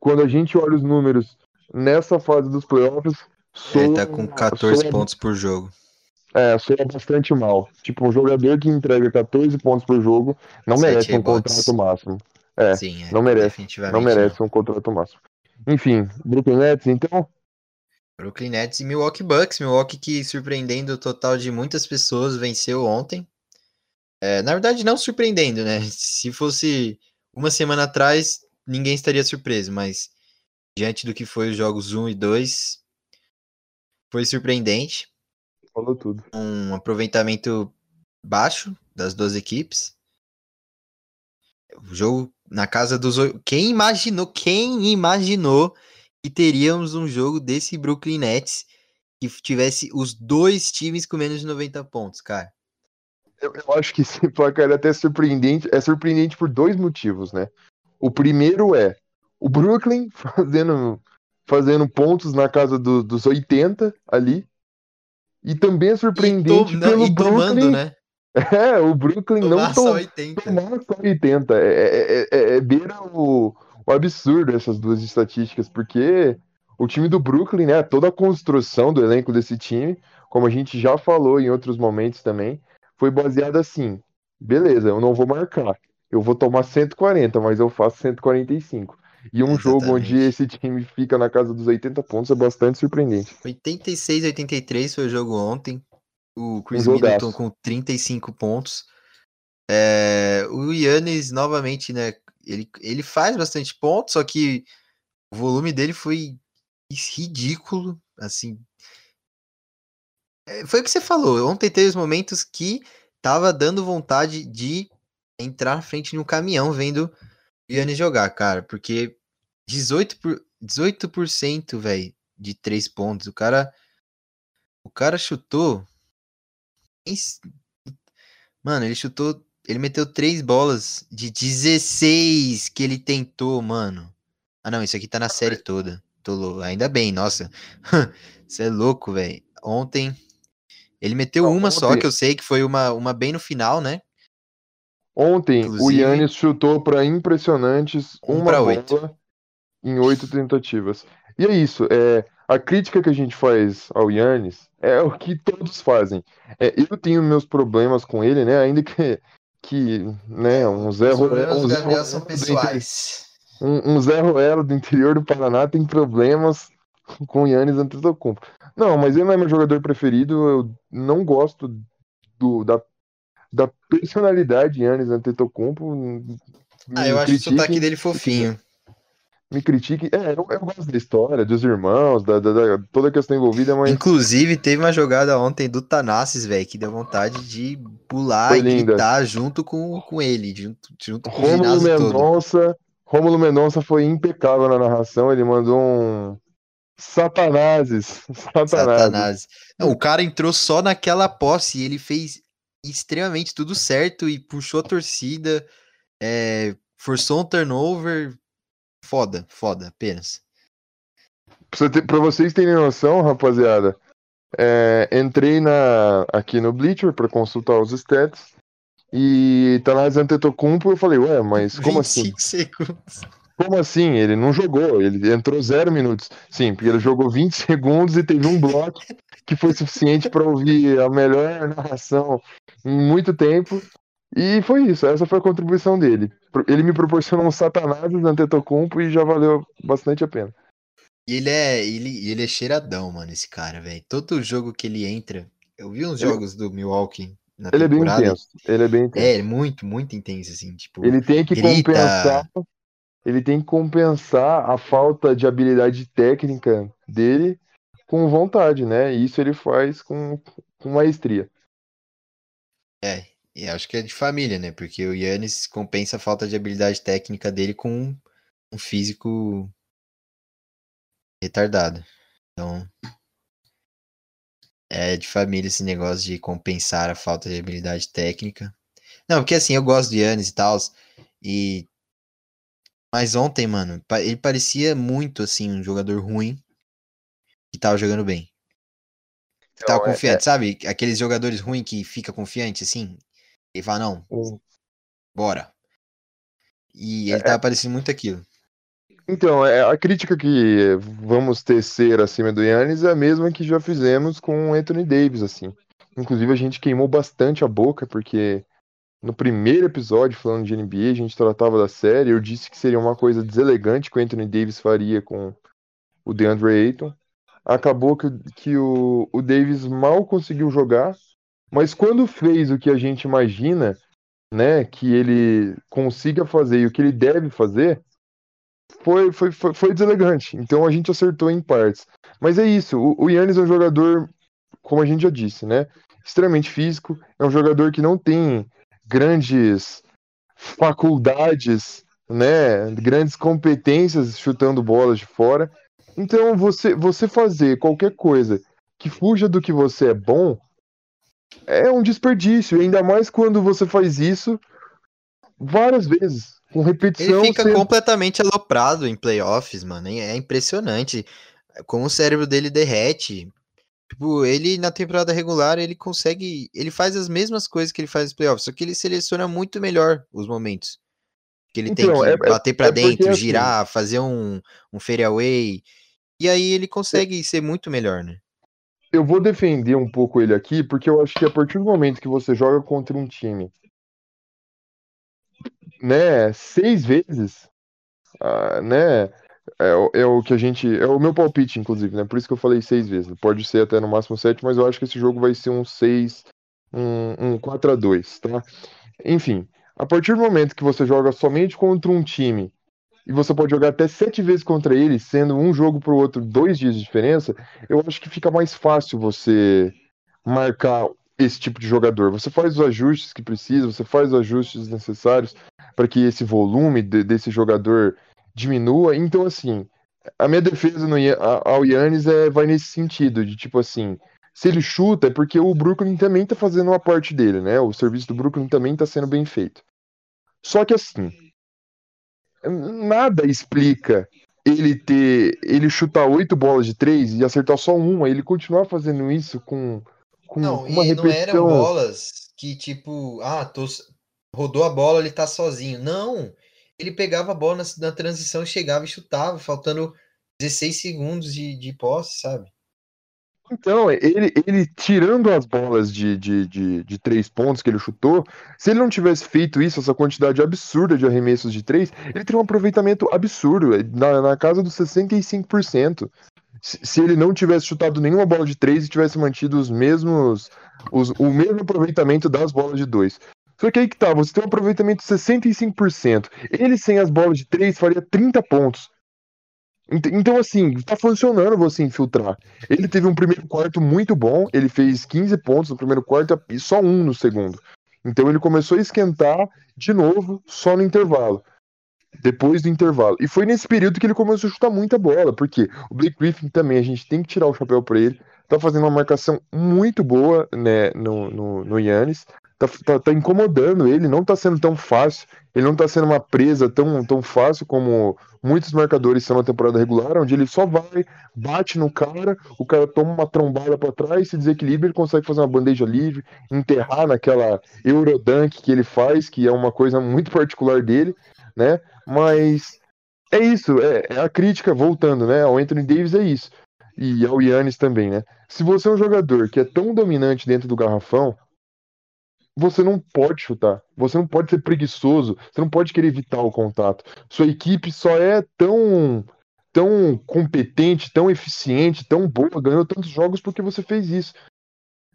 quando a gente olha os números nessa fase dos playoffs, soa, ele tá com 14 soa- pontos por jogo. É, soa bastante mal. Tipo, um jogador que entrega 14 pontos por jogo não Sete merece um contrato máximo. É, Sim, é, não merece. Não merece um contrato máximo. Enfim, Brooklyn Nets, então. Brooklyn Nets e Milwaukee Bucks. Milwaukee que, surpreendendo o total de muitas pessoas, venceu ontem. É, na verdade, não surpreendendo, né? Se fosse uma semana atrás, ninguém estaria surpreso, mas diante do que foi os jogos 1 e 2, foi surpreendente. Falou tudo. Um aproveitamento baixo das duas equipes. O jogo na casa dos. Quem imaginou? Quem imaginou que teríamos um jogo desse Brooklyn Nets que tivesse os dois times com menos de 90 pontos, cara? Eu, eu acho que esse placar é até surpreendente. É surpreendente por dois motivos, né? O primeiro é o Brooklyn fazendo, fazendo pontos na casa do- dos 80 ali. E também é E, surpreendente não, pelo e tomando, Brooklyn. né? É, o Brooklyn não Tomar só tom- 80. tomar só 80. É, é, é, é- é beira o, o absurdo essas duas estatísticas, porque o time do Brooklyn, né, toda a construção do elenco desse time, como a gente já falou em outros momentos também, foi baseada assim: beleza, eu não vou marcar, eu vou tomar 140, mas eu faço 145. E um jogo onde Exatamente. esse time fica na casa dos 80 pontos é bastante surpreendente. 86 a 83 foi o jogo ontem. O Chris Um Middleton com 35 pontos. É, o Yannis, novamente, né? Ele, ele faz bastante pontos, só que o volume dele foi ridículo. Assim. É, foi o que você falou. Ontem teve os momentos que tava dando vontade de entrar na frente de um caminhão vendo o Yannis jogar, cara. Porque 18%, por, 18% velho, de 3 pontos. O cara. O cara chutou. Mano, ele chutou. Ele meteu três bolas de 16 que ele tentou, mano. Ah, não, isso aqui tá na série toda. Tô louco. Ainda bem, nossa. Você é louco, velho. Ontem. Ele meteu Não, uma só, ontem- que eu sei que foi uma, uma bem no final, né? Ontem, o Inclusive- Yannis chutou para impressionantes Um uma bola oito. em oito tentativas. E é isso. É, a crítica que a gente faz ao Yannis é o que todos fazem. É, eu tenho meus problemas com ele, né? Ainda que, que né, um Zé Os problemas Ruelo- do um Gabriel são pessoais. um, um Zé Ruelo do interior do Paraná tem problemas com o Yannis Antetokounmpo. Não, mas ele não é meu jogador preferido. Eu não gosto do, da, da personalidade Yannis Antetokounmpo. Me Ah, eu acho o sotaque dele fofinho. me critiquem. É, eu, eu gosto da história, dos irmãos, da, da- da- toda a questão envolvida, mas Inclusive, teve uma jogada ontem do Tanassis, velho, que deu vontade de pular Foi e linda. gritar junto com, com ele, junto, junto com o Rômulo ginásio todo. Mendonça, Rômulo Mendonça foi impecável na narração. Ele mandou um Satanases, Satanases. Satanás. Não, o cara entrou só naquela posse e ele fez extremamente tudo certo e puxou a torcida, é, forçou um turnover. Foda, foda, apenas. Pra vocês terem noção, rapaziada, é, entrei na, aqui no Bleacher pra consultar os stats e Tanás Antetokounmpo, eu falei, ué, mas como assim? 25 segundos. Como assim? Ele não jogou, ele entrou zero minutos. Sim, porque ele jogou 20 segundos e teve um bloco que foi suficiente para ouvir a melhor narração em muito tempo. E foi isso, essa foi a contribuição dele. Ele me proporcionou um Satanás Antetokounmpo e já valeu bastante a pena. E ele é, ele, ele é cheiradão, mano, esse cara, velho. Todo jogo que ele entra, eu vi uns Ele- jogos do Milwaukee na Ele é bem temporada. intenso, ele é bem intenso. É, muito, muito intenso, assim, tipo, Ele tem que grita. compensar, ele tem que compensar a falta de habilidade técnica dele com vontade, né? E isso ele faz com, com maestria. É, e acho que é de família, né? Porque o Yannis compensa a falta de habilidade técnica dele com um físico retardado. Então, é de família esse negócio de compensar a falta de habilidade técnica. Não, porque assim, eu gosto do Yannis e tal, e... Mas ontem, mano, ele parecia muito, assim, um jogador ruim que tava jogando bem. Que tava Então, é- confiante, sabe? Aqueles jogadores ruins que fica confiante, assim, e fala, não, Hum. bora. E É, ele tava parecendo muito aquilo. Então, é, a crítica que vamos tecer acima do Yannis é a mesma que já fizemos com o Anthony Davis, assim. Inclusive, a gente queimou bastante a boca, porque no primeiro episódio, falando de NBA, a gente tratava da série, eu disse que seria uma coisa deselegante que o Anthony Davis faria com o DeAndre Ayton. Acabou que, que o, o Davis mal conseguiu jogar, mas quando fez o que a gente imagina, né, que ele consiga fazer e o que ele deve fazer, foi, foi, foi, foi deselegante. Então a gente acertou em partes. Mas é isso, o, o Yannis é um jogador, como a gente já disse, né, extremamente físico, é um jogador que não tem grandes faculdades, né, grandes competências chutando bolas de fora. Então você você fazer qualquer coisa que fuja do que você é bom é um desperdício, ainda mais quando você faz isso várias vezes, com repetição. Ele fica sendo... completamente aloprado em playoffs, mano. É impressionante como o cérebro dele derrete. Tipo, ele na temporada regular, ele consegue. Ele faz as mesmas coisas que ele faz nos playoffs, só que ele seleciona muito melhor os momentos. Que ele então, tem que é, é bater para é dentro, assim, girar, fazer um, um fadeaway. E aí ele consegue é, ser muito melhor, né? Eu vou defender um pouco ele aqui, porque eu acho que a partir do momento que você joga contra um time, né, seis vezes, uh, né, é, é, o que a gente. É o meu palpite, inclusive, né? Por isso que eu falei seis vezes. Pode ser até no máximo sete, mas eu acho que esse jogo vai ser um seis, um, um 4 a 2 tá? Enfim, a partir do momento que você joga somente contra um time e você pode jogar até sete vezes contra ele, sendo um jogo pro outro dois dias de diferença, eu acho que fica mais fácil você marcar esse tipo de jogador. Você faz os ajustes que precisa, você faz os ajustes necessários para que esse volume de, desse jogador diminua. Então, assim, a minha defesa no, ao Yannis é, vai nesse sentido, de tipo assim, se ele chuta é porque o Brooklyn também tá fazendo uma parte dele, né? O serviço do Brooklyn também tá sendo bem feito. Só que assim, nada explica ele ter. ele chutar oito bolas de três e acertar só uma, ele continuar fazendo isso com, com não, uma e repetição. Não eram bolas que, tipo, ah, tô, rodou a bola, ele tá sozinho. Não ele pegava a bola na, na transição, chegava e chutava, faltando 16 segundos de, de posse, sabe? Então, ele, ele tirando as bolas de, de, de, de, três pontos que ele chutou, se ele não tivesse feito isso, essa quantidade absurda de arremessos de três, ele teria um aproveitamento absurdo, é, na, na casa dos 65%. Se, se ele não tivesse chutado nenhuma bola de três e tivesse mantido os mesmos. Os, o mesmo aproveitamento das bolas de dois. Só que aí que tá, você tem um aproveitamento de 65%. Ele sem as bolas de 3 faria 30 pontos. Então, assim, tá funcionando você infiltrar. Ele teve um primeiro quarto muito bom, ele fez 15 pontos no primeiro quarto e só um no segundo. Então ele começou a esquentar de novo só no intervalo. Depois do intervalo. E foi nesse período que ele começou a chutar muita bola, porque o Blake Griffin também, a gente tem que tirar o chapéu para ele. Tá fazendo uma marcação muito boa né, no, no, no Yannis tá, tá, tá, incomodando ele, não tá sendo tão fácil, ele não tá sendo uma presa tão, tão fácil como muitos marcadores são na temporada regular, onde ele só vai, bate no cara, o cara toma uma trombada para trás, se desequilibra, ele consegue fazer uma bandeja livre, enterrar naquela Eurodunk que ele faz, que é uma coisa muito particular dele, né? Mas é isso, é, é a crítica voltando, né? Ao Anthony Davis é isso. E ao Yannis também, né? Se você é um jogador que é tão dominante dentro do garrafão, você não pode chutar. Você não pode ser preguiçoso. Você não pode querer evitar o contato. Sua equipe só é tão tão competente, tão eficiente, tão boa, ganhou tantos jogos porque você fez isso.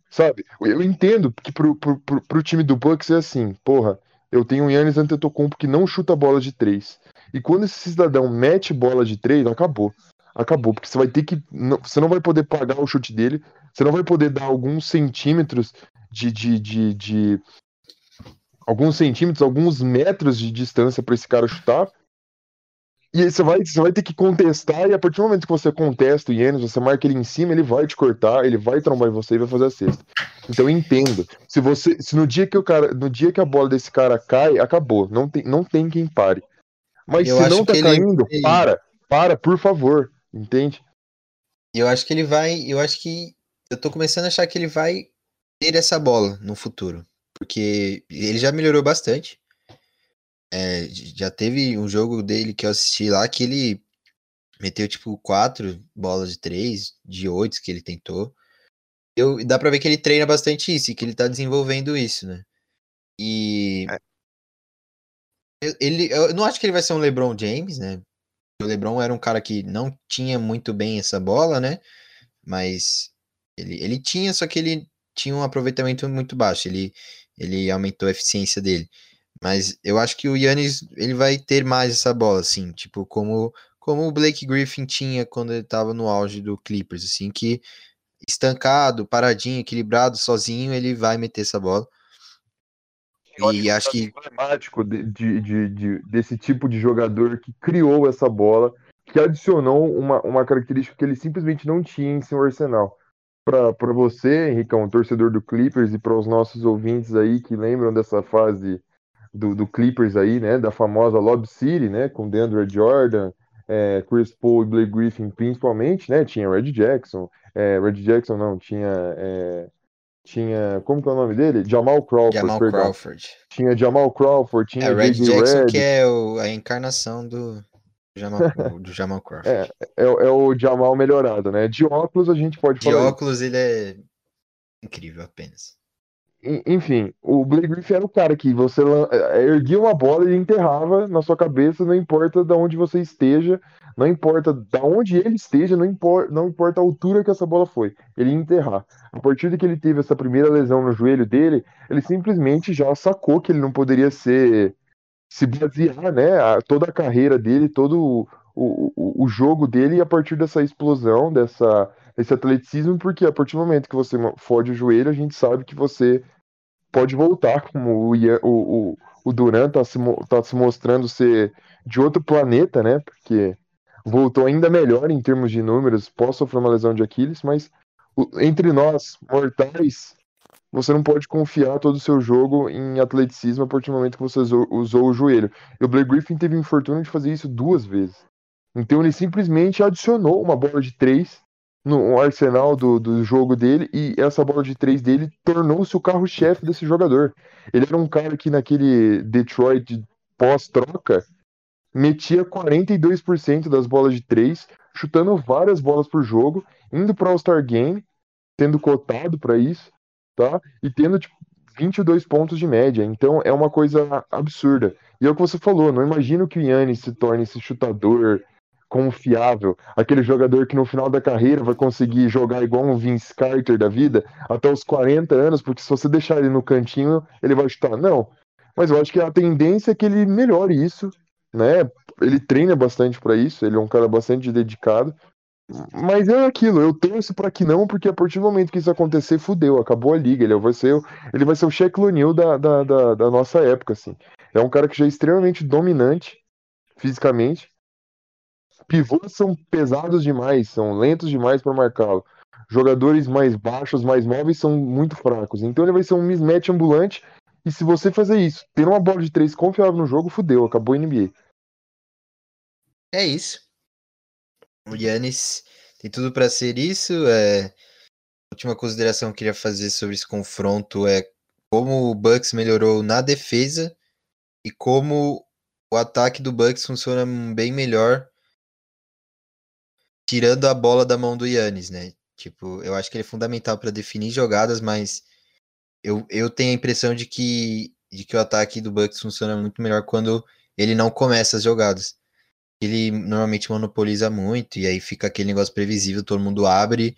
Sabe? Eu entendo que pro, pro, pro, pro time do Bucks é assim, porra, eu tenho um Yannis Antetokounmpo que não chuta bola de três. E quando esse cidadão mete bola de três, acabou. Acabou, porque você vai ter que. Você não vai poder pagar o chute dele, você não vai poder dar alguns centímetros de, de, de, de alguns centímetros, alguns metros de distância para esse cara chutar. E aí você vai, você vai ter que contestar, e a partir do momento que você contesta o Yannis, você marca ele em cima, ele vai te cortar, ele vai trombar em você e vai fazer a cesta. Então eu entendo. Se você. Se no dia que o cara. No dia que a bola desse cara cai, acabou. Não tem, não tem quem pare. Mas eu se não tá caindo, ele... para, para, por favor. Entende? Eu acho que ele vai. Eu acho que. Eu tô começando a achar que ele vai ter essa bola no futuro. Porque ele já melhorou bastante. É, já teve um jogo dele que eu assisti lá que ele meteu tipo quatro bolas de três, de oito que ele tentou. Eu, dá pra ver que ele treina bastante isso e que ele tá desenvolvendo isso, né? E ele, eu não acho que ele vai ser um LeBron James, né? O LeBron era um cara que não tinha muito bem essa bola, né? Mas ele, ele tinha, só que ele tinha um aproveitamento muito baixo. Ele, ele aumentou a eficiência dele. Mas eu acho que o Yannis ele vai ter mais essa bola, assim, tipo, como, como o Blake Griffin tinha quando ele estava no auge do Clippers, assim, que estancado, paradinho, equilibrado, sozinho, ele vai meter essa bola. E acho que. emblemático de, de, de, de, desse tipo de jogador que criou essa bola, que adicionou uma, uma característica que ele simplesmente não tinha em seu arsenal. Para você, Henricão, torcedor do Clippers, e para os nossos ouvintes aí que lembram dessa fase do, do, Clippers aí, né, da famosa Lob City, né, com DeAndre Jordan, é, Chris Paul e Blake Griffin principalmente, né, tinha Red Jackson, é, Red Jackson não, tinha é, tinha. Como que é o nome dele? Jamal Crawford. Jamal perdão. Crawford. Tinha Jamal Crawford, tinha. É, Red Jackson, Red. que é o, a encarnação do Jamal, do Jamal Crawford. É, é, é, o Jamal melhorado, né? De óculos a gente pode De falar. De óculos ele é incrível apenas. Enfim, o Blake Griffin era o cara que você é, erguia uma bola e enterrava na sua cabeça, não importa de onde você esteja, não importa da onde ele esteja, não importa, não importa a altura que essa bola foi, ele ia enterrar. A partir de que ele teve essa primeira lesão no joelho dele, ele simplesmente já sacou que ele não poderia ser se basear, né, a, toda a carreira dele, todo o, o, o jogo dele a partir dessa explosão, dessa esse atleticismo, porque a partir do momento que você fode o joelho, a gente sabe que você pode voltar, como o, Ian, o, o, o Duran tá se, tá se mostrando ser de outro planeta, né? Porque voltou ainda melhor em termos de números, pode sofrer uma lesão de Aquiles, mas entre nós, mortais, você não pode confiar todo o seu jogo em atleticismo a partir do momento que você usou, o joelho. E o Blake Griffin teve o infortúnio de fazer isso duas vezes. Então ele simplesmente adicionou uma bola de três no arsenal do, do jogo dele e essa bola de três dele tornou-se o carro-chefe desse jogador. Ele era um cara que naquele Detroit pós-troca metia 42% das bolas de três, chutando várias bolas por jogo, indo para All-Star Game, tendo cotado para isso, tá? E tendo tipo 22 pontos de média. Então é uma coisa absurda. E é o que você falou, não imagino que o Yannis se torne esse chutador confiável, aquele jogador que no final da carreira vai conseguir jogar igual um Vince Carter da vida até os 40 anos, porque se você deixar ele no cantinho, ele vai chutar. Não. Mas eu acho que a tendência é que ele melhore isso né? Ele treina bastante para isso, ele é um cara bastante dedicado. Mas é aquilo, eu torço para que não, porque a partir do momento que isso acontecer, fudeu, acabou a liga. Ele vai ser, ele vai ser o Shaq O'Neal da, da, da, da nossa época, assim. É um cara que já é extremamente dominante fisicamente. Pivôs são pesados demais, são lentos demais para marcá-lo. Jogadores mais baixos, mais móveis são muito fracos. Então ele vai ser um mismatch ambulante e se você fazer isso, ter uma bola de três confiável no jogo, fudeu, acabou a NBA. É isso. O Yannis tem tudo para ser isso. É... A última consideração que eu queria fazer sobre esse confronto é como o Bucks melhorou na defesa e como o ataque do Bucks funciona bem melhor tirando a bola da mão do Yannis, né? Tipo, eu acho que ele é fundamental para definir jogadas, mas eu, eu tenho a impressão de que, de que o ataque do Bucks funciona muito melhor quando ele não começa as jogadas. Ele normalmente monopoliza muito e aí fica aquele negócio previsível, todo mundo abre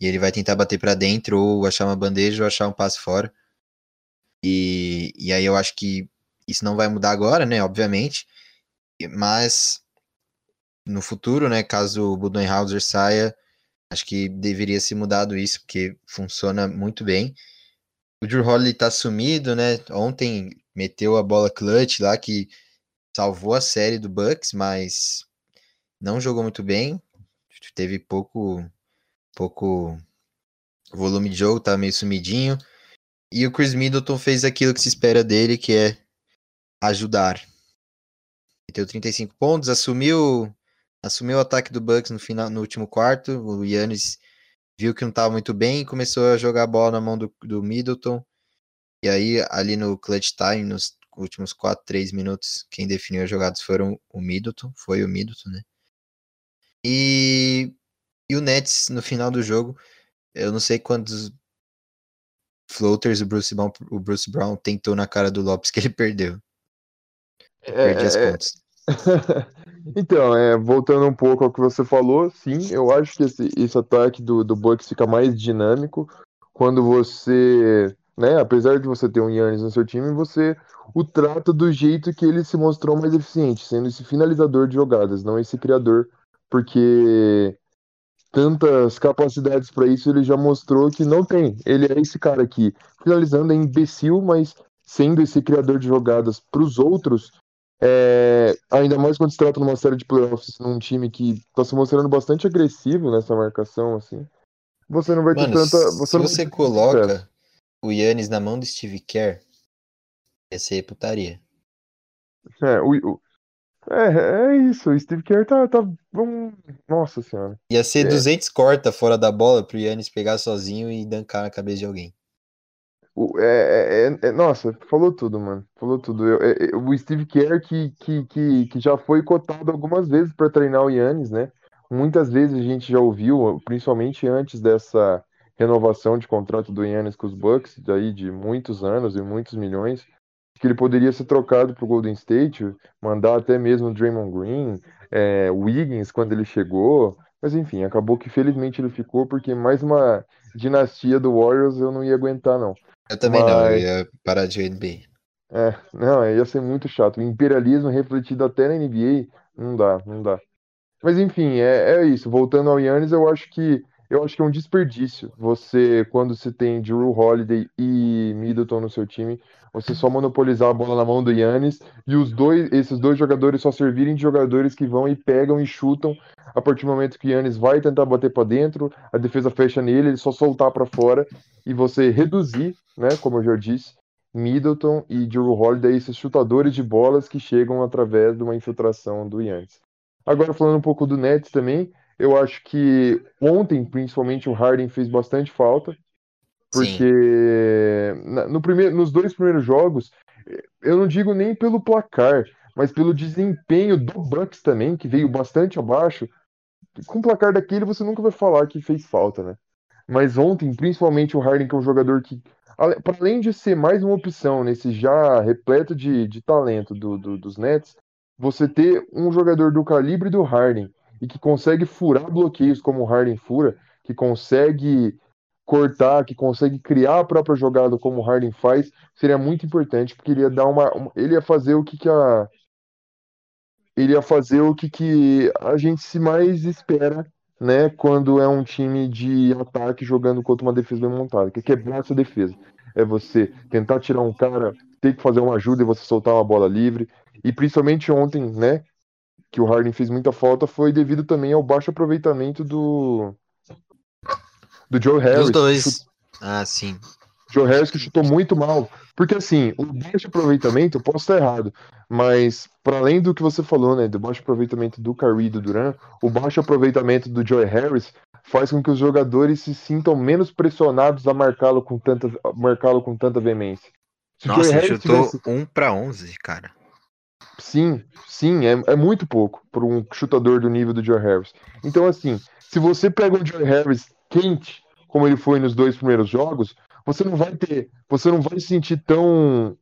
e ele vai tentar bater para dentro ou achar uma bandeja ou achar um passe fora. E, e aí eu acho que isso não vai mudar agora, né, obviamente, mas no futuro, né, caso o Budenhauser saia, acho que deveria ser mudado isso, porque funciona muito bem. O Drew Holiday tá sumido, né? Ontem meteu a bola clutch lá que salvou a série do Bucks, mas não jogou muito bem. Teve pouco pouco volume de jogo, tá meio sumidinho. E o Chris Middleton fez aquilo que se espera dele, que é ajudar. Meteu 35 pontos, assumiu assumiu o ataque do Bucks no final no último quarto. O Yannis viu que não estava muito bem e começou a jogar a bola na mão do, do Middleton. E aí, ali no clutch time, nos últimos 4, 3 minutos, quem definiu as jogadas foram o Middleton, foi o Middleton, né? E, e o Nets, no final do jogo, eu não sei quantos floaters o Bruce Brown, o Bruce Brown tentou na cara do Lopes que ele perdeu. É, Perdi as é, contas. Então, é, voltando um pouco ao que você falou, sim, eu acho que esse, esse ataque do, do Bucks fica mais dinâmico quando você, né, apesar de você ter um Yannis no seu time, você o trata do jeito que ele se mostrou mais eficiente, sendo esse finalizador de jogadas, não esse criador, porque tantas capacidades para isso ele já mostrou que não tem. Ele é esse cara aqui, finalizando é imbecil, mas sendo esse criador de jogadas para os outros, é, ainda mais quando se trata numa série de playoffs num time que está se mostrando bastante agressivo nessa marcação, assim, você não vai Mano, ter tanta. Você se você ter coloca. O Yannis na mão do Steve Kerr, ia ser putaria. É, o, o- é, é isso. O Steve Kerr tá, tá um, Nossa senhora. Ia ser É. 200 corta fora da bola pro Yannis pegar sozinho e dancar na cabeça de alguém. O, é, é- é- é- nossa, falou tudo, mano. Falou tudo. Eu- é- é- o Steve Kerr que, que, que, que já foi cotado algumas vezes para treinar o Yannis, né? Muitas vezes a gente já ouviu, principalmente antes dessa renovação de contrato do Yannis com os Bucks, daí de muitos anos e muitos milhões, que ele poderia ser trocado para o Golden State, mandar até mesmo o Draymond Green, é, Wiggins quando ele chegou. Mas enfim, acabou que felizmente ele ficou, porque mais uma dinastia do Warriors eu não ia aguentar, não. Eu também não, eu Mas- ia parar de NBA. É, não, ia ser muito chato. O imperialismo refletido até na NBA, não dá, não dá. Mas enfim, é, é isso. Voltando ao Yannis, eu acho que eu acho que é um desperdício. Você, quando você tem Drew Holiday e Middleton no seu time, você só monopolizar a bola na mão do Yannis e os dois, esses dois jogadores só servirem de jogadores que vão e pegam e chutam a partir do momento que o Yannis vai tentar bater para dentro, a defesa fecha nele, ele só soltar para fora e você reduzir, né, como eu já disse, Middleton e Drew Holiday, esses chutadores de bolas que chegam através de uma infiltração do Yannis. Agora falando um pouco do Nets também, eu acho que ontem, principalmente, o Harden fez bastante falta, porque na- no primeiro, nos dois primeiros jogos, eu não digo nem pelo placar, mas pelo desempenho do Bucks também, que veio bastante abaixo. Com o placar daquele, você nunca vai falar que fez falta, né? Mas ontem, principalmente o Harden, que é um jogador que, para além de ser mais uma opção nesse já repleto de, de talento do, do- dos Nets, você ter um jogador do calibre do Harden e que consegue furar bloqueios como o Harden fura, que consegue cortar, que consegue criar a própria jogada como o Harden faz, seria muito importante, porque ele ia dar uma, uma- ele ia fazer o que, que a ele ia fazer o que, que a gente se mais espera, né, quando é um time de ataque jogando contra uma defesa bem montada, que é quebrar essa defesa. É você tentar tirar um cara, ter que fazer uma ajuda e você soltar uma bola livre. E principalmente ontem, né, que o Harden fez muita falta, foi devido também ao baixo aproveitamento do do Joe Harris. Os que dois. Ah, sim. Joe Harris que chutou muito mal. Porque assim, o baixo aproveitamento, eu posso estar errado, mas para além do que você falou, né, do baixo aproveitamento do Curry e do Duran, o baixo aproveitamento do Joe Harris faz com que os jogadores se sintam menos pressionados a marcá-lo com tanta marcá-lo com tanta veemência. Se Nossa, Joe Harris chutou tivesse- 1 pra 11, cara. Sim, sim, é, é muito pouco para um chutador do nível do Joe Harris. Então, assim, se você pega um Joe Harris quente, como ele foi nos dois primeiros jogos, você não vai ter, você não vai se sentir tão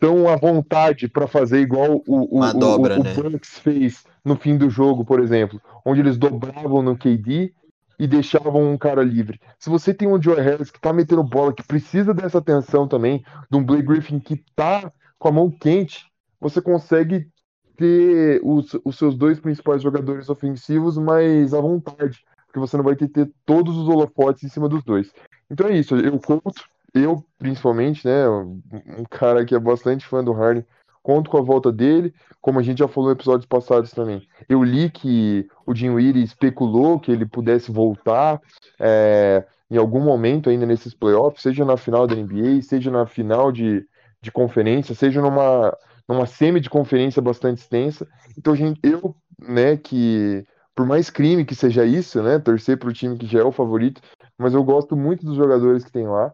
tão à vontade para fazer igual o, o, Uma o, dobra, o, né? Bucks fez no fim do jogo, por exemplo, onde eles dobravam no KD e deixavam um cara livre. Se você tem um Joe Harris que tá metendo bola, que precisa dessa atenção também, de um Blake Griffin que tá com a mão quente, você consegue ter os, os seus dois principais jogadores ofensivos mais à vontade, porque você não vai ter, ter todos os holofotes em cima dos dois. Então é isso, eu conto, eu principalmente, né, um cara que é bastante fã do Harden, conto com a volta dele, como a gente já falou em episódios passados também. Eu li que o Dinwiddie especulou que ele pudesse voltar é, em algum momento ainda nesses playoffs, seja na final da NBA, seja na final de, de conferência, seja numa, numa semi de conferência bastante extensa. Então, gente, eu, né, que por mais crime que seja isso, né, torcer para o time que já é o favorito, mas eu gosto muito dos jogadores que tem lá.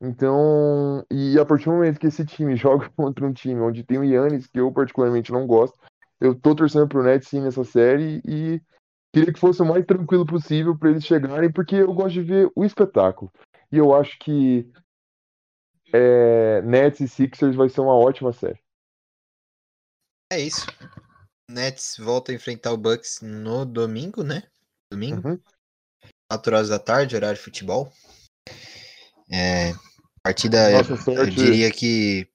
Então, e a partir do momento que esse time joga contra um time onde tem o Yannis, que eu particularmente não gosto, eu tô torcendo pro Nets sim nessa série e queria que fosse o mais tranquilo possível para eles chegarem, porque eu gosto de ver o espetáculo. E eu acho que é, Nets e Sixers vai ser uma ótima série. É isso. Nets volta a enfrentar o Bucks no domingo, né? Domingo. Uhum. 4 horas da tarde, horário de futebol. É, partida, Nossa eu, eu diria que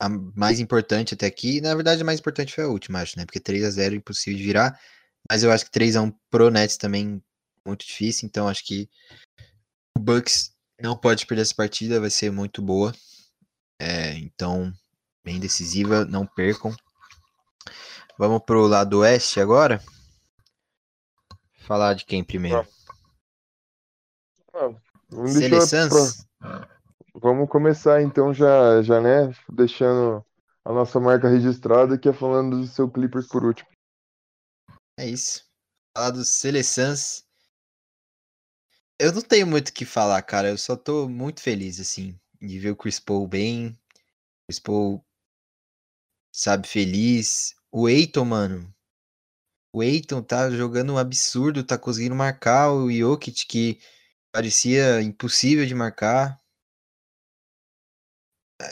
a mais importante até aqui, na verdade a mais importante foi a última, acho, né? Porque 3 a 0 impossível de virar, mas eu acho que 3 a 1 pro Nets também muito difícil, então acho que o Bucks não pode perder essa partida, vai ser muito boa. É, então, bem decisiva, não percam. Vamos pro lado oeste agora. Falar de quem primeiro? Ah, vamos, deixar Seleções? pra- vamos começar então já, já, né? Deixando a nossa marca registrada, que é falando do seu Clippers por último. É isso. Falar dos Seleções. Eu não tenho muito o que falar, cara. Eu só tô muito feliz, assim, de ver o Chris Paul bem. Chris Paul, sabe, feliz. O Eiton, mano. O Eiton tá jogando um absurdo, tá conseguindo marcar o Jokic, que parecia impossível de marcar.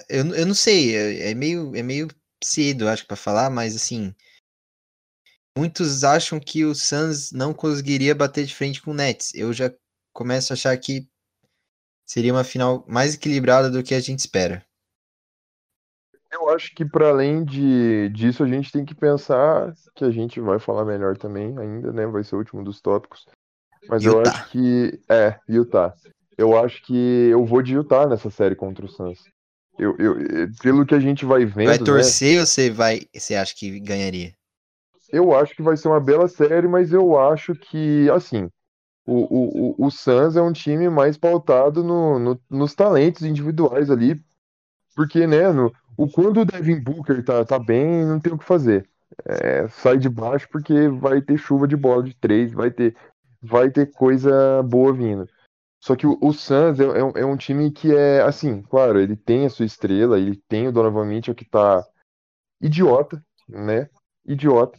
Eu, n- eu não sei, é, é meio, é meio cedo, acho, pra falar, mas assim. Muitos acham que o Suns não conseguiria bater de frente com o Nets. Eu já começo a achar que seria uma final mais equilibrada do que a gente espera. Eu acho que para além de, disso, a gente tem que pensar que a gente vai falar melhor também ainda, né? Vai ser o último dos tópicos. Mas eu Utah. acho que. É, Utah. Eu acho que eu vou de Utah nessa série contra o Suns. Eu, eu, eh, pelo que a gente vai vendo, Vai né? torcer ou você vai, você acha que ganharia? Eu acho que vai ser uma bela série, mas eu acho que, assim, o, o, o, o Suns é um time mais pautado no, no- nos talentos individuais ali, porque, né, no, o, quando o Devin Booker tá, tá bem, não tem o que fazer. É, sai de baixo porque vai ter chuva de bola de três, vai ter, vai ter coisa boa vindo. Só que o, o Suns é, é um- é um time que é, assim, claro, ele tem a sua estrela, ele tem o Donovan Mitchell que tá idiota, né? Idiota.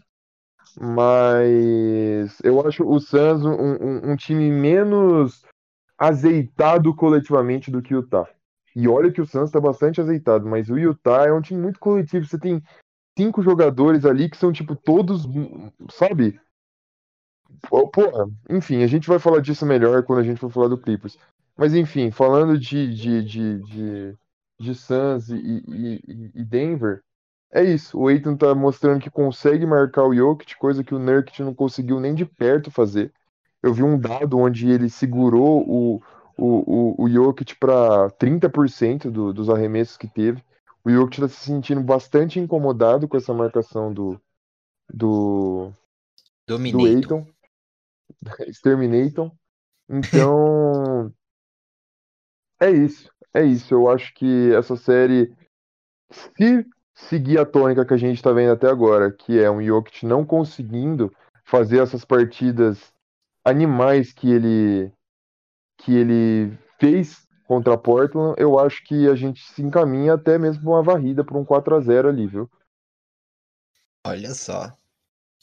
Mas eu acho o Suns um, um- um time menos azeitado coletivamente do que o Utah. E olha que o Suns está bastante azeitado, mas o Utah é um time muito coletivo. Você tem cinco jogadores ali que são, tipo, todos, sabe? Porra, enfim, a gente vai falar disso melhor quando a gente for falar do Clippers. Mas enfim, falando de, de, de, de, de Suns e, e, e- e Denver, é isso. O Aiton tá mostrando que consegue marcar o Jokic, coisa que o Nurkic não conseguiu nem de perto fazer. Eu vi um dado onde ele segurou o, o, o, o Jokic para 30% do, dos arremessos que teve. O Jokic está se sentindo bastante incomodado com essa marcação do, do, do Dominator. Aiton. Exterminaton. Então, é isso. É isso. Eu acho que essa série, se seguir a tônica que a gente está vendo até agora, que é um Jokic não conseguindo fazer essas partidas animais que ele que ele fez contra a Portland, eu acho que a gente se encaminha até mesmo pra uma varrida para um 4 a 0 ali, viu? Olha só.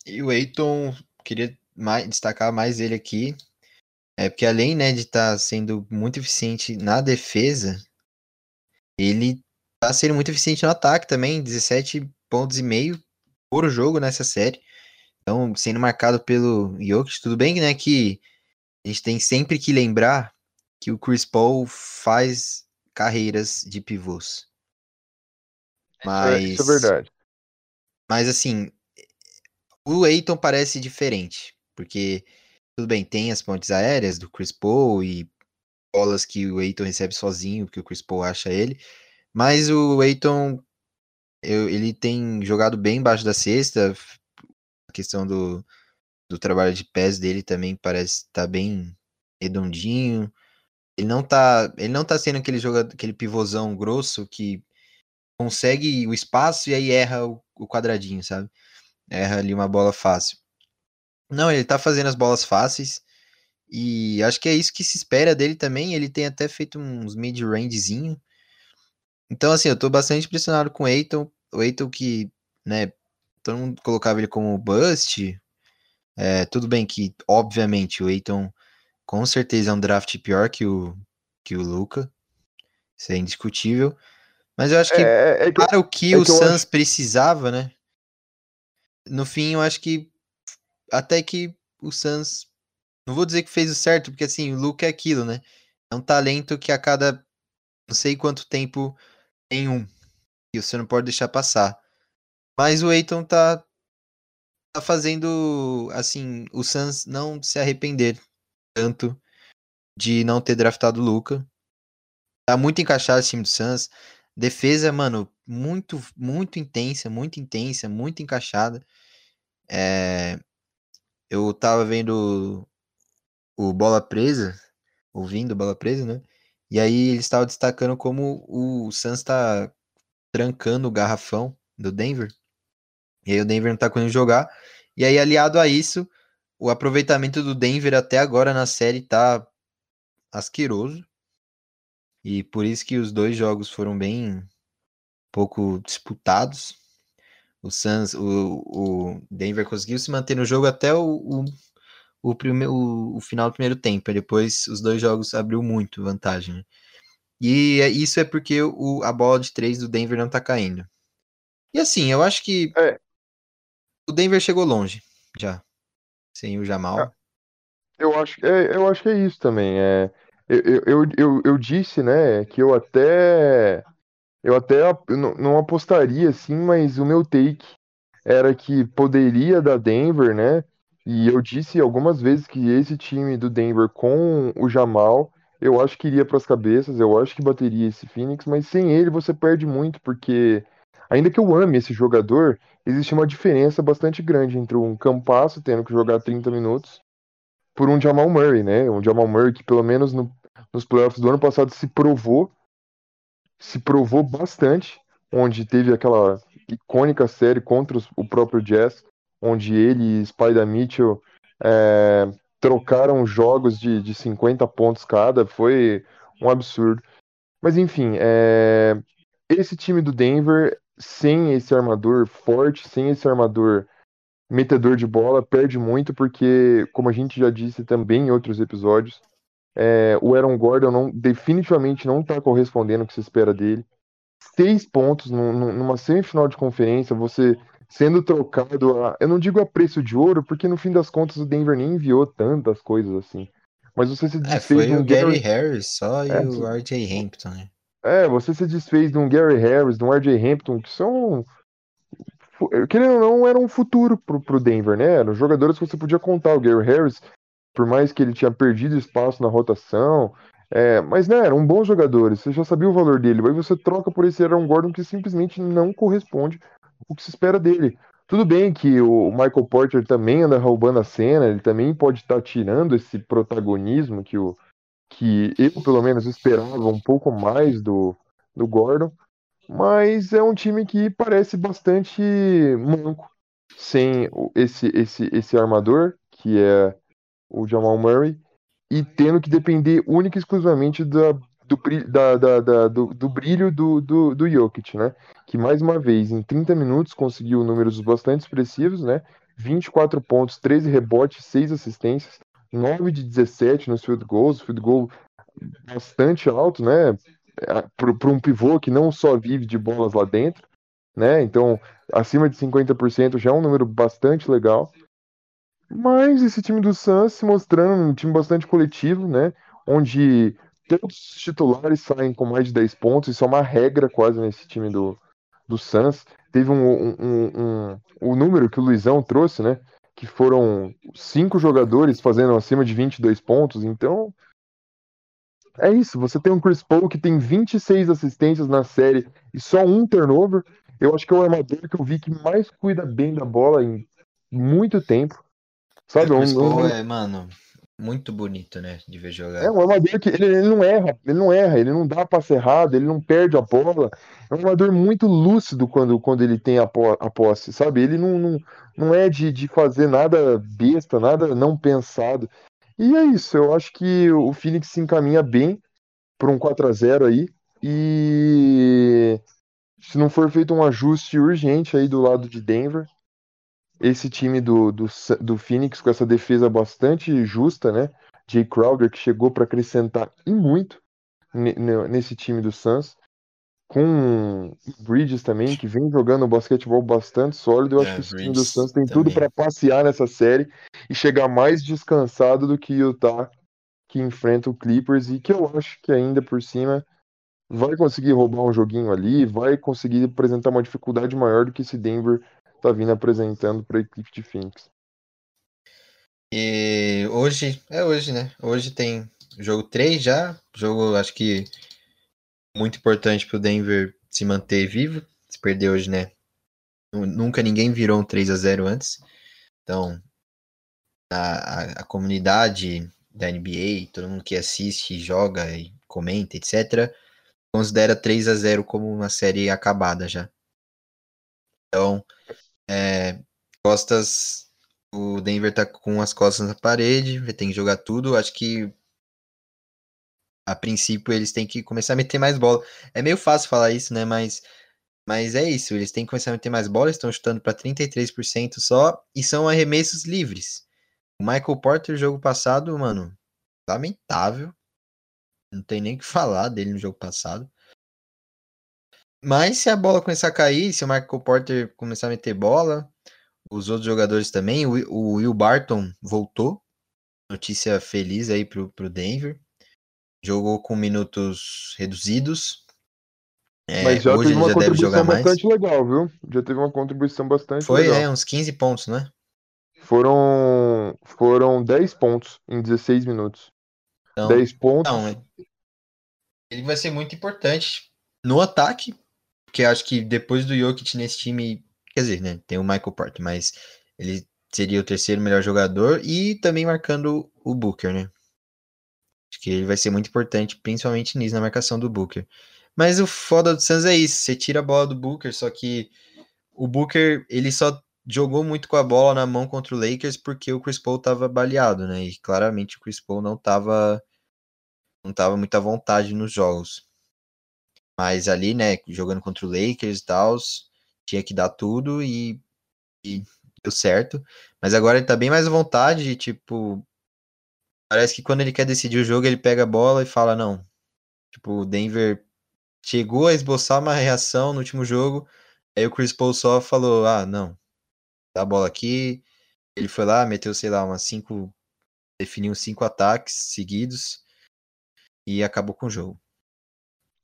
E o Eiton, queria mais, destacar mais ele aqui. É porque além, né, de estar sendo muito eficiente na defesa, ele tá sendo muito eficiente no ataque também, 17 pontos e meio por jogo nessa série. Então, sendo marcado pelo Jokic, tudo bem, né, que a gente tem sempre que lembrar que o Chris Paul faz carreiras de pivôs. Mas, É, isso é verdade. mas assim, o Aiton parece diferente, porque tudo bem, tem as pontes aéreas do Chris Paul e bolas que o Aiton recebe sozinho, que o Chris Paul acha ele, mas o Aiton eu- ele tem jogado bem embaixo da cesta, a questão do, do trabalho de pés dele também parece estar bem redondinho. Ele não tá, ele não tá sendo aquele jogador, aquele pivôzão grosso que consegue o espaço e aí erra o, o quadradinho, sabe? Erra ali uma bola fácil. Não, ele tá fazendo as bolas fáceis e acho que é isso que se espera dele também. Ele tem até feito uns mid-rangezinho. Então, assim, eu tô bastante impressionado com o Eiton. O Eiton que, né, todo mundo colocava ele como bust. É, tudo bem que, obviamente, o Eiton com certeza é um draft pior que o, que o Luca. Isso é indiscutível. Mas eu acho que É, é que, para o que é o que Suns acho. precisava, né? No fim, eu acho que até que o Suns. Não vou dizer que fez o certo, porque assim, o Luke é aquilo, né? É um talento que a cada não sei quanto tempo tem um. E você não pode deixar passar. Mas o Aiton tá, tá fazendo, assim, o Suns não se arrepender tanto de não ter draftado o Luca. Tá muito encaixado esse time do Suns. Defesa, mano, muito, muito intensa, muito intensa, muito encaixada. É, eu tava vendo o Bola Presa, ouvindo Bola Presa, né? E aí eles estavam destacando como o Suns tá trancando o garrafão do Denver. E aí o Denver não tá conseguindo jogar. E aí, aliado a isso, o aproveitamento do Denver até agora na série tá asqueroso. E por isso que os dois jogos foram bem pouco disputados. O Suns, o, o Denver conseguiu se manter no jogo até o, o, o, prime, o, o final do primeiro tempo. E depois os dois jogos abriu muito vantagem. né? E é- isso é porque o, a bola de três do Denver não tá caindo. E assim, eu acho que É. o Denver chegou longe já. Sem o Jamal. Eu acho, é, eu acho que é isso também. É, eu, eu, eu, eu, disse, né, que eu até eu até não, não apostaria assim, mas o meu take era que poderia dar Denver, né? E eu disse algumas vezes que esse time do Denver com o Jamal, eu acho que iria para as cabeças, eu acho que bateria esse Phoenix, mas sem ele você perde muito, porque ainda que eu ame esse jogador, existe uma diferença bastante grande entre um campasso tendo que jogar 30 minutos por um Jamal Murray, né? Um Jamal Murray que pelo menos no- nos playoffs do ano passado se provou, se provou bastante, onde teve aquela icônica série contra os- o próprio Jazz, onde ele e Spider Mitchell é, trocaram jogos de, de 50 pontos cada, foi um absurdo. Mas enfim, é, esse time do Denver, sem esse armador forte, sem esse armador metedor de bola, perde muito, porque, como a gente já disse também em outros episódios, é, o Aaron Gordon não, definitivamente não está correspondendo ao que se espera dele. Seis pontos num- num- numa semifinal de conferência, você sendo trocado a. Eu não digo a preço de ouro, porque no fim das contas o Denver nem enviou tantas coisas assim. Mas você se É, desfez de foi um o Gary Gary. Harris só e É, o RJ Hampton, né? É, você se desfez de um Gary Harris, de um RJ Hampton, que são. fu- Querendo ou não, era um futuro pro, pro Denver, né? Eram jogadores que você podia contar. O Gary Harris, por mais que ele tinha perdido espaço na rotação, é, mas né, eram bons jogadores, você já sabia o valor dele. Aí você troca por esse Aaron Gordon que simplesmente não corresponde o que se espera dele. Tudo bem que o Michael Porter também anda roubando a cena, ele também pode estar tirando esse protagonismo que, o, que eu, pelo menos, esperava um pouco mais do, do Gordon, mas é um time que parece bastante manco sem esse, esse, esse armador, que é o Jamal Murray, e tendo que depender única e exclusivamente da, do, da- da- da- do, do brilho do, do, do Jokic, né? Que mais uma vez, em 30 minutos, conseguiu números bastante expressivos, né? 24 pontos, 13 rebotes, 6 assistências, 9 de 17 nos field goals, field goal bastante alto, né? Para um pivô que não só vive de bolas lá dentro, né? Então, acima de 50% já é um número bastante legal. Mas esse time do Suns se mostrando um time bastante coletivo, né? Onde todos os titulares saem com mais de 10 pontos, isso é uma regra quase nesse time do, do Suns. Teve um, um, um, um- o número que o Luizão trouxe, né? Que foram cinco jogadores fazendo acima de 22 pontos, então é isso. Você tem um Chris Paul que tem 26 assistências na série e só um turnover. Eu acho que é o armador que eu vi que mais cuida bem da bola em muito tempo. Sabe? o É um- Chris um- é, mano, muito bonito, né? De ver jogar. É um armador que ele, ele não erra, ele não erra, ele não dá passe errado, ele não perde a bola. É um armador muito lúcido quando, quando ele tem a, po- a posse, sabe? Ele não, não, não é de, de fazer nada besta, nada não pensado. E é isso, eu acho que o Phoenix se encaminha bem para um 4 a 0 aí. E se não for feito um ajuste urgente aí do lado de Denver, esse time do, do, do Phoenix com essa defesa bastante justa, né? Jay Crowder que chegou para acrescentar e muito, nesse time do Suns. Com o Bridges também, que vem jogando basquetebol bastante sólido. Eu acho É, que esse time do Suns tem tudo também. para passear nessa série e chegar mais descansado do que o Utah, que enfrenta o Clippers e que eu acho que ainda por cima vai conseguir roubar um joguinho ali, vai conseguir apresentar uma dificuldade maior do que esse Denver tá vindo apresentando para a equipe de Phoenix. E hoje, é hoje, né? Hoje tem jogo 3 já. Jogo, acho que muito importante pro Denver se manter vivo. Se perder hoje, né? Nu- Nunca ninguém virou um 3 a 0 antes. Então, a, a, a comunidade da NBA, todo mundo que assiste, joga e comenta, etc., considera 3 a 0 como uma série acabada já. Então, é, costas, o Denver tá com as costas na parede, ter que jogar tudo. Acho que a princípio eles têm que começar a meter mais bola. É meio fácil falar isso, né? Mas, mas é isso, eles têm que começar a meter mais bola, estão chutando para 33% só e são arremessos livres. O Michael Porter, jogo passado, mano, lamentável. Não tem nem o que falar dele no jogo passado. Mas se a bola começar a cair, se o Michael Porter começar a meter bola, os outros jogadores também, o, Wi- o Will Barton voltou. Notícia feliz aí pro, pro Denver. Jogou com minutos reduzidos. É, Mas já hoje teve ele uma já deve jogar mais. bastante legal, viu? Já teve uma contribuição bastante Foi, legal. né? Uns 15 pontos, né? Foram, foram 10 pontos em 16 minutos. Então, 10 pontos. É- ele vai ser muito importante no ataque, porque acho que depois do Jokic nesse time, quer dizer, né, tem o Michael Porter, mas ele seria o terceiro melhor jogador e também marcando o Booker, né? Acho que ele vai ser muito importante, principalmente nisso, na marcação do Booker. Mas o foda do Suns é isso, você tira a bola do Booker, só que o Booker, ele só jogou muito com a bola na mão contra o Lakers porque o Chris Paul tava baleado, né? E claramente o Chris Paul não tava não tava muito à vontade nos jogos. Mas ali, né, jogando contra o Lakers e tal, tinha que dar tudo e, e deu certo. Mas agora ele tá bem mais à vontade, tipo, parece que quando ele quer decidir o jogo, ele pega a bola e fala, não. Tipo, o Denver chegou a esboçar uma reação no último jogo, aí o Chris Paul só falou, ah, não, dá a bola aqui. Ele foi lá, meteu, sei lá, umas cinco, definiu cinco ataques seguidos e acabou com o jogo.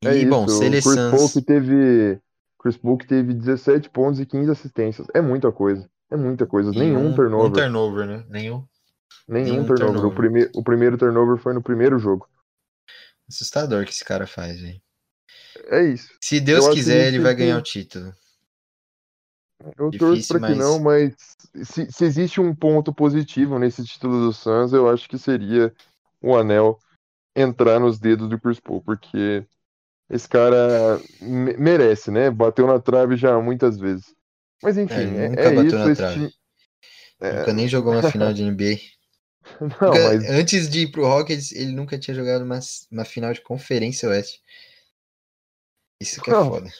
E, É bom, isso. O Chris Paul que teve. Chris Paul que teve 17 pontos e 15 assistências. É muita coisa. É muita coisa. E Nenhum um, turnover. Um turnover, né? Nenhum. Nenhum nenhum turnover. O, turnover. prime... o primeiro turnover foi no primeiro jogo. Assustador que esse cara faz, velho. É isso. Se Deus que a quiser, ele vai que- ganhar o título. Eu Difícil, torço pra que mas- não, mas se, se existe um ponto positivo nesse título do Suns, eu acho que seria o anel entrar nos dedos do Chris Paul, porque esse cara me- merece, né? Bateu na trave já muitas vezes. Mas É, enfim, é, nunca é bateu isso. na trave. time... é, Nunca nem jogou uma final de NBA. Não, Nunca- mas Antes de ir pro Rockets, ele nunca tinha jogado uma, uma final de conferência oeste. Isso que é Não. foda.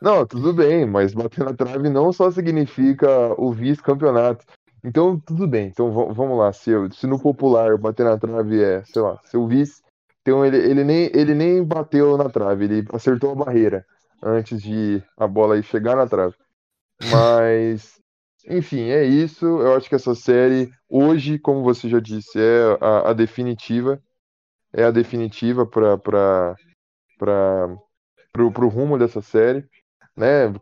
Não, tudo bem, mas bater na trave não só significa o vice-campeonato. Então, tudo bem. Então, va- vamos lá. Se, eu- se no popular bater na trave é, sei lá, seu vice, então ele, ele, nem, ele nem bateu na trave, ele acertou a barreira antes de a bola chegar na trave. Mas, enfim, é isso. Eu acho que essa série, hoje, como você já disse, é a, a definitiva. É a definitiva para pro rumo dessa série, né?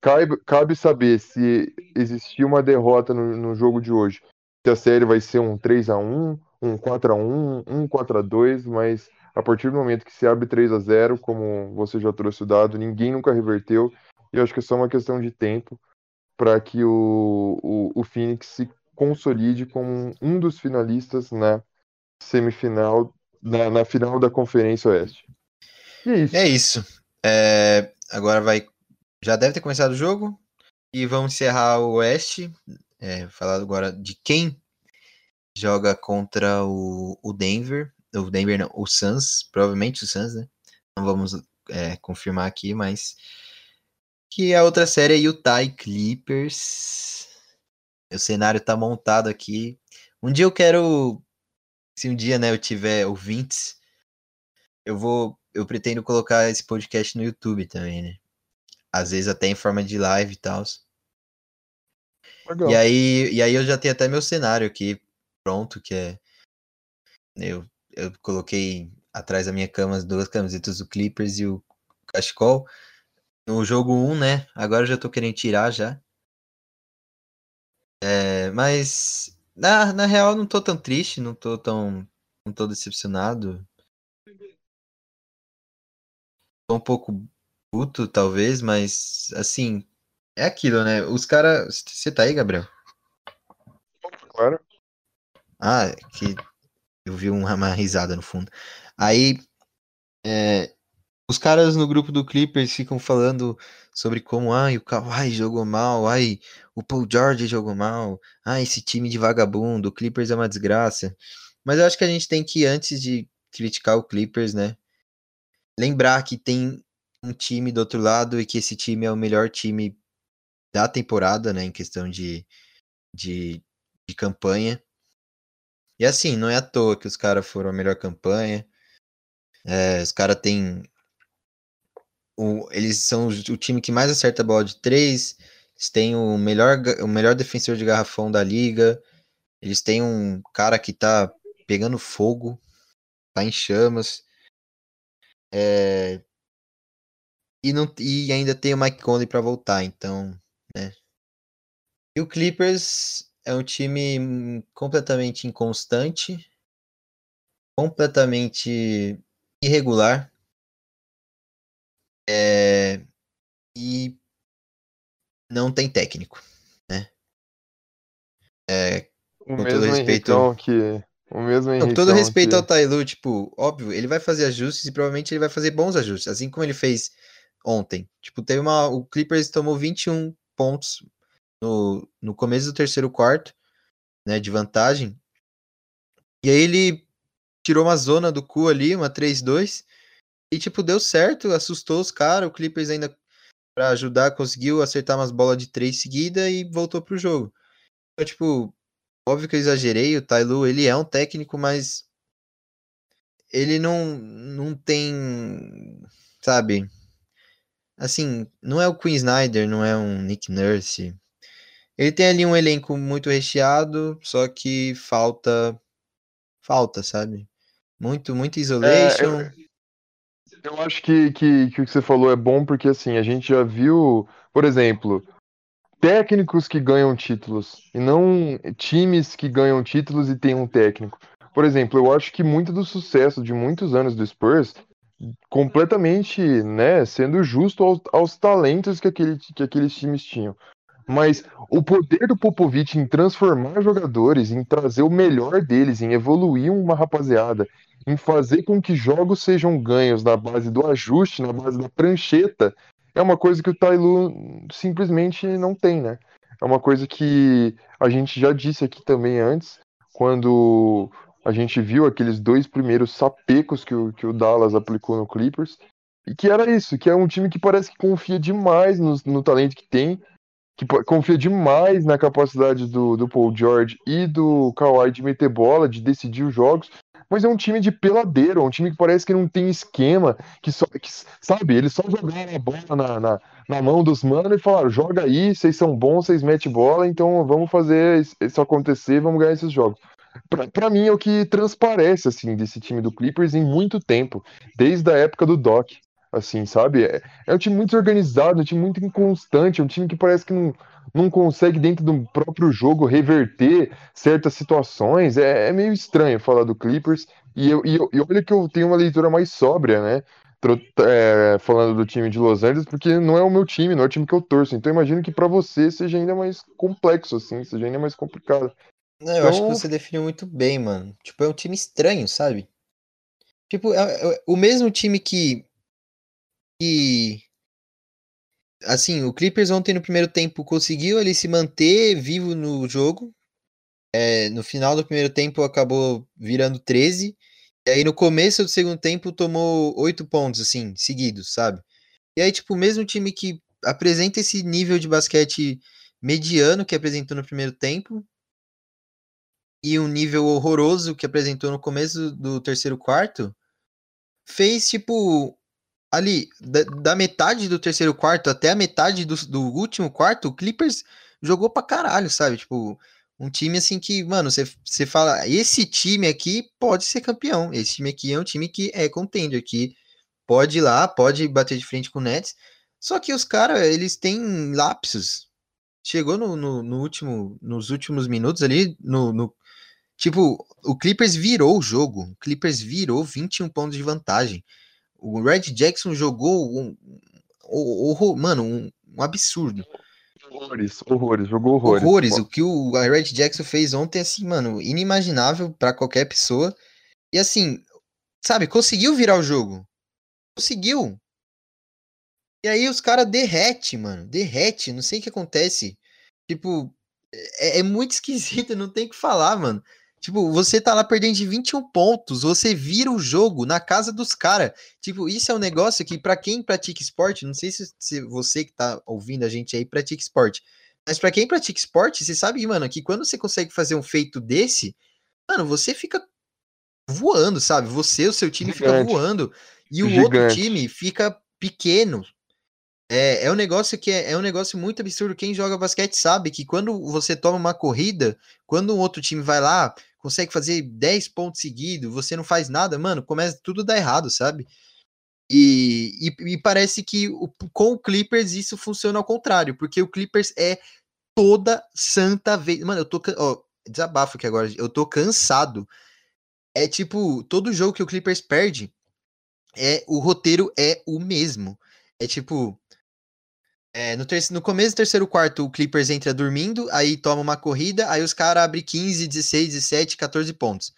Cabe, cabe saber se existir uma derrota no, no jogo de hoje. Se a série vai ser um 3 a 1 um 4 a 1 um 4 a 2 mas a partir do momento que se abre 3 a 0 como você já trouxe o dado, ninguém nunca reverteu. E eu acho que é só uma questão de tempo para que o, o, o Phoenix se consolide como um dos finalistas na semifinal, na, na final da Conferência Oeste. É isso. É isso. É, agora vai. Já deve ter começado o jogo. E vamos encerrar o Oeste. É, falar agora de quem joga contra o, o Denver. O Denver não, o Suns. Provavelmente o Suns, né? Não vamos é, confirmar aqui, mas. Que a outra série é Utah e Clippers. O cenário tá montado aqui. Um dia eu quero. Se um dia né, eu tiver ouvintes, eu vou eu pretendo colocar esse podcast no YouTube também, né? Às vezes até em forma de live e tal. E aí, e aí eu já tenho até meu cenário aqui pronto, que é. Eu, eu coloquei atrás da minha cama as duas camisetas do Clippers e o Cachecol. No jogo 1, né? Agora eu já tô querendo tirar já. É, mas na, na real não tô tão triste, não tô tão. não tô decepcionado. Tô um pouco puto, talvez, mas assim, é aquilo, né? Os caras. Você tá aí, Gabriel? Claro. Ah, que eu vi uma risada no fundo. Aí, é, os caras no grupo do Clippers ficam falando sobre como, ai, o Kawhi jogou mal, ai, o Paul George jogou mal, ai, esse time de vagabundo, o Clippers é uma desgraça. Mas eu acho que a gente tem que, antes de criticar o Clippers, né, lembrar que tem um time do outro lado e que esse time é o melhor time da temporada, né, em questão de, de, de campanha. E assim, não é à toa que os caras foram a melhor campanha. É, os caras têm. O, eles são o time que mais acerta a bola de três. Eles têm o melhor, o melhor defensor de garrafão da liga. Eles têm um cara que tá pegando fogo, tá em chamas. É, e, não, e ainda tem o Mike Conley para voltar, então, né? E o Clippers é um time completamente inconstante, completamente irregular. É, e não tem técnico, né? É, o com todo respeito que o mesmo Com todo respeito que... ao Tailu, tipo, óbvio, ele vai fazer ajustes e provavelmente ele vai fazer bons ajustes, assim como ele fez ontem. Tipo, teve uma o Clippers tomou 21 pontos no, no começo do terceiro quarto, né, de vantagem. E aí ele tirou uma zona do cu ali, uma 3-2, e tipo, deu certo, assustou os caras, o Clippers ainda para ajudar conseguiu acertar umas bolas de três seguida e voltou pro jogo. Então, tipo, óbvio que eu exagerei, o Tailu, ele é um técnico, mas ele não não tem, sabe? Assim, não é o Queen Snyder, não é um Nick Nurse, ele tem ali um elenco muito recheado, só que falta. Falta, sabe? Muito, muito isolation. É, eu, eu, acho que, que, que o que você falou é bom porque assim, a gente já viu, por exemplo, técnicos que ganham títulos e não times que ganham títulos e tem um técnico. Por exemplo, eu acho que muito do sucesso de muitos anos do Spurs completamente, né, sendo justo aos, aos talentos que, aquele, que aqueles times tinham. Mas o poder do Popovich em transformar jogadores, em trazer o melhor deles, em evoluir uma rapaziada, em fazer com que jogos sejam ganhos na base do ajuste, na base da prancheta, é uma coisa que o Tailu simplesmente não tem, né? É uma coisa que a gente já disse aqui também antes, quando a gente viu aqueles dois primeiros sapecos que o, que o Dallas aplicou no Clippers, e que era isso, que é um time que parece que confia demais no, no talento que tem, que confia demais na capacidade do, do Paul George e do Kawhi de meter bola, de decidir os jogos, mas é um time de peladeiro, é um time que parece que não tem esquema, que só, que, sabe, eles só jogaram a bola na, na, na mão dos manos e falaram, joga aí, vocês são bons, vocês metem bola, então vamos fazer isso acontecer, vamos ganhar esses jogos. Para mim é o que transparece assim desse time do Clippers em muito tempo, desde a época do Doc assim, sabe? É, é um time muito organizado, um time muito inconstante, é um time que parece que não, não consegue, dentro do próprio jogo, reverter certas situações. É, é meio estranho falar do Clippers. E, eu, e, eu, e olha que eu tenho uma leitura mais sóbria, né? É, falando do time de Los Angeles, porque não é o meu time, não é o time que eu torço. Então imagino que para você seja ainda mais complexo, assim, seja ainda mais complicado. Não, eu então... acho que então você definiu muito bem, mano. Tipo, é um time estranho, sabe? Tipo, é, é o mesmo time que que assim, o Clippers ontem no primeiro tempo conseguiu ele se manter vivo no jogo. É, no final do primeiro tempo acabou virando 13. E aí no começo do segundo tempo tomou 8 pontos, assim, seguidos, sabe? E aí, tipo, mesmo time que apresenta esse nível de basquete mediano que apresentou no primeiro tempo e um nível horroroso que apresentou no começo do terceiro quarto, fez, tipo, ali, da, da metade do terceiro quarto até a metade do, do último quarto, o Clippers jogou pra caralho, sabe? Tipo, um time assim que, mano, você fala, esse time aqui pode ser campeão. Esse time aqui é um time que é contender, que pode ir lá, pode bater de frente com o Nets. Só que os caras, eles têm lapsos. Chegou no, no, no, último, nos últimos minutos ali, no, no, Tipo, o Clippers virou o jogo. O Clippers virou 21 pontos de vantagem. O Red Jackson jogou um, um mano, um, um, absurdo. Horrores, horrores, jogou horrores. Horrores. O que o Red Jackson fez ontem, assim, mano, inimaginável para qualquer pessoa. E assim, sabe, conseguiu virar o jogo. Conseguiu. E aí os caras derrete, mano. Derrete. Não sei o que acontece. Tipo, é, é muito esquisito, não tem o que falar, mano. Tipo, você tá lá perdendo de 21 pontos, você vira o jogo na casa dos caras. Tipo, isso é um negócio que, para quem pratica esporte, não sei se, se, você que tá ouvindo a gente aí pratica esporte, mas para quem pratica esporte, você sabe, mano, que quando você consegue fazer um feito desse, mano, você fica voando, sabe? Você, o seu time Gigante. fica voando e o Gigante. outro time fica pequeno. É, é um negócio que é, é um negócio muito absurdo. Quem joga basquete sabe que quando você toma uma corrida, quando um outro time vai lá, consegue fazer 10 pontos seguidos, você não faz nada, mano, começa tudo a dar errado, sabe? E, e, e, parece que o, com o Clippers isso funciona ao contrário, porque o Clippers é toda santa vez. Mano, eu tô. Ó, desabafo aqui agora, eu tô cansado. É tipo, todo jogo que o Clippers perde, é o roteiro é o mesmo. É tipo, é, no, no começo do terceiro quarto, o Clippers entra dormindo, aí toma uma corrida, aí os caras abrem 15, 16, 17, 14 pontos.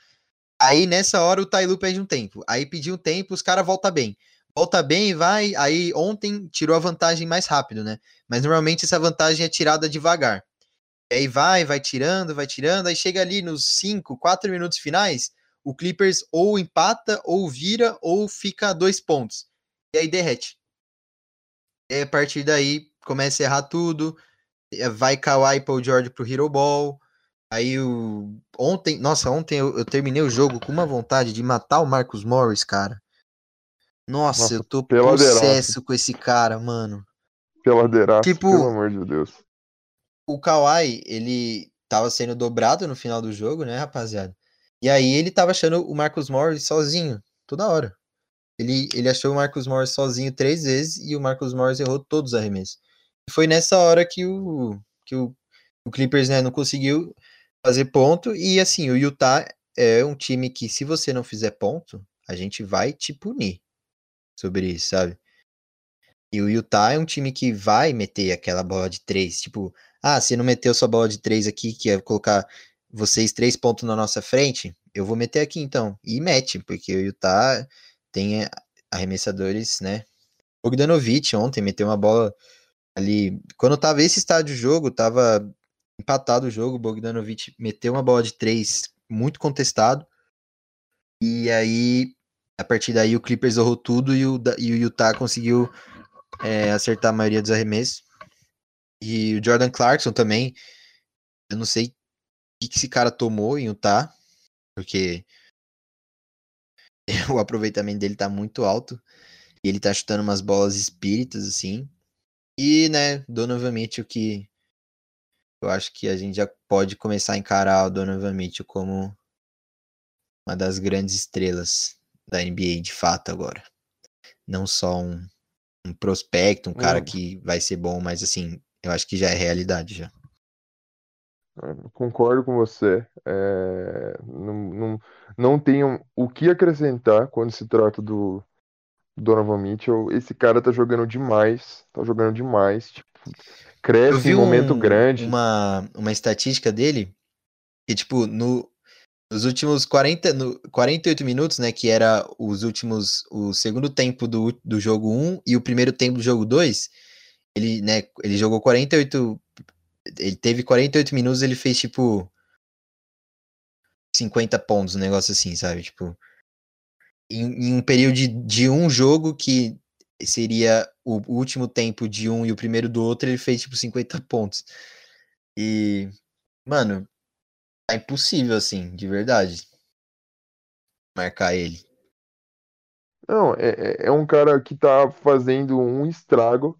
Aí nessa hora o Tailu pede um tempo. Aí pediu um tempo, os caras voltam bem. Volta bem e vai. Aí ontem tirou a vantagem mais rápido, né? Mas normalmente essa vantagem é tirada devagar. Aí vai, vai tirando, vai tirando. Aí chega ali nos 5, 4 minutos finais, o Clippers ou empata, ou vira, ou fica a dois pontos. E aí derrete. E a partir daí começa a errar tudo. Eh, vai Kawhi Paul George pro Hero Ball. Aí o. Ontem. Nossa, ontem eu, eu, terminei o jogo com uma vontade de matar o Marcos Morris, cara. Nossa, Nossa eu tô possesso com esse cara, mano. Peladeiraço, tipo, pelo amor de Deus. O Kawhi, ele tava sendo dobrado no final do jogo, né, rapaziada? E aí ele tava achando o Marcos Morris sozinho, toda hora. Ele, ele achou o Marcus Morris sozinho três vezes e o Marcus Morris errou todos os arremessos. E foi nessa hora que o, que o, o Clippers né, não conseguiu fazer ponto. E assim, o Utah é um time que, se você não fizer ponto, a gente vai te punir sobre isso, sabe? E o Utah é um time que vai meter aquela bola de três. Tipo, ah, você não meteu sua bola de três aqui, que é colocar vocês três pontos na nossa frente, eu vou meter aqui então. E mete, porque o Utah tem arremessadores, né? Bogdanovic ontem meteu uma bola ali. Quando tava esse estádio de jogo, tava empatado o jogo. Bogdanovic meteu uma bola de três muito contestado. E aí, a partir daí, o Clippers errou tudo e o, e o Utah conseguiu é, acertar a maioria dos arremessos. E o Jordan Clarkson também. Eu não sei o que esse cara tomou em Utah, porque o aproveitamento dele tá muito alto. E ele tá chutando umas bolas espíritas, assim. E, né, Donovan Mitchell que eu acho que a gente já pode começar a encarar o Donovan Mitchell como uma das grandes estrelas da NBA de fato agora. Não só um, um prospecto, um cara que vai ser bom, mas assim, eu acho que já é realidade já. Concordo com você. É, não, não, não tenho o que acrescentar quando se trata do Donovan Mitchell. Esse cara tá jogando demais. Tá jogando demais. Tipo, cresce em um momento grande. Uma, uma estatística dele que, tipo, no, nos últimos 40, no, 48 minutos, né? Que era os últimos. O segundo tempo do, do jogo 1 e o primeiro tempo do jogo 2. Ele, né, ele jogou 48 ele teve 48 minutos, ele fez tipo 50 pontos, um negócio assim, sabe? Tipo, em, em um período de, de um jogo que seria o último tempo de um e o primeiro do outro, ele fez tipo 50 pontos. E, mano, é impossível assim, de verdade, marcar ele. Não, é, é é um cara que tá fazendo um estrago,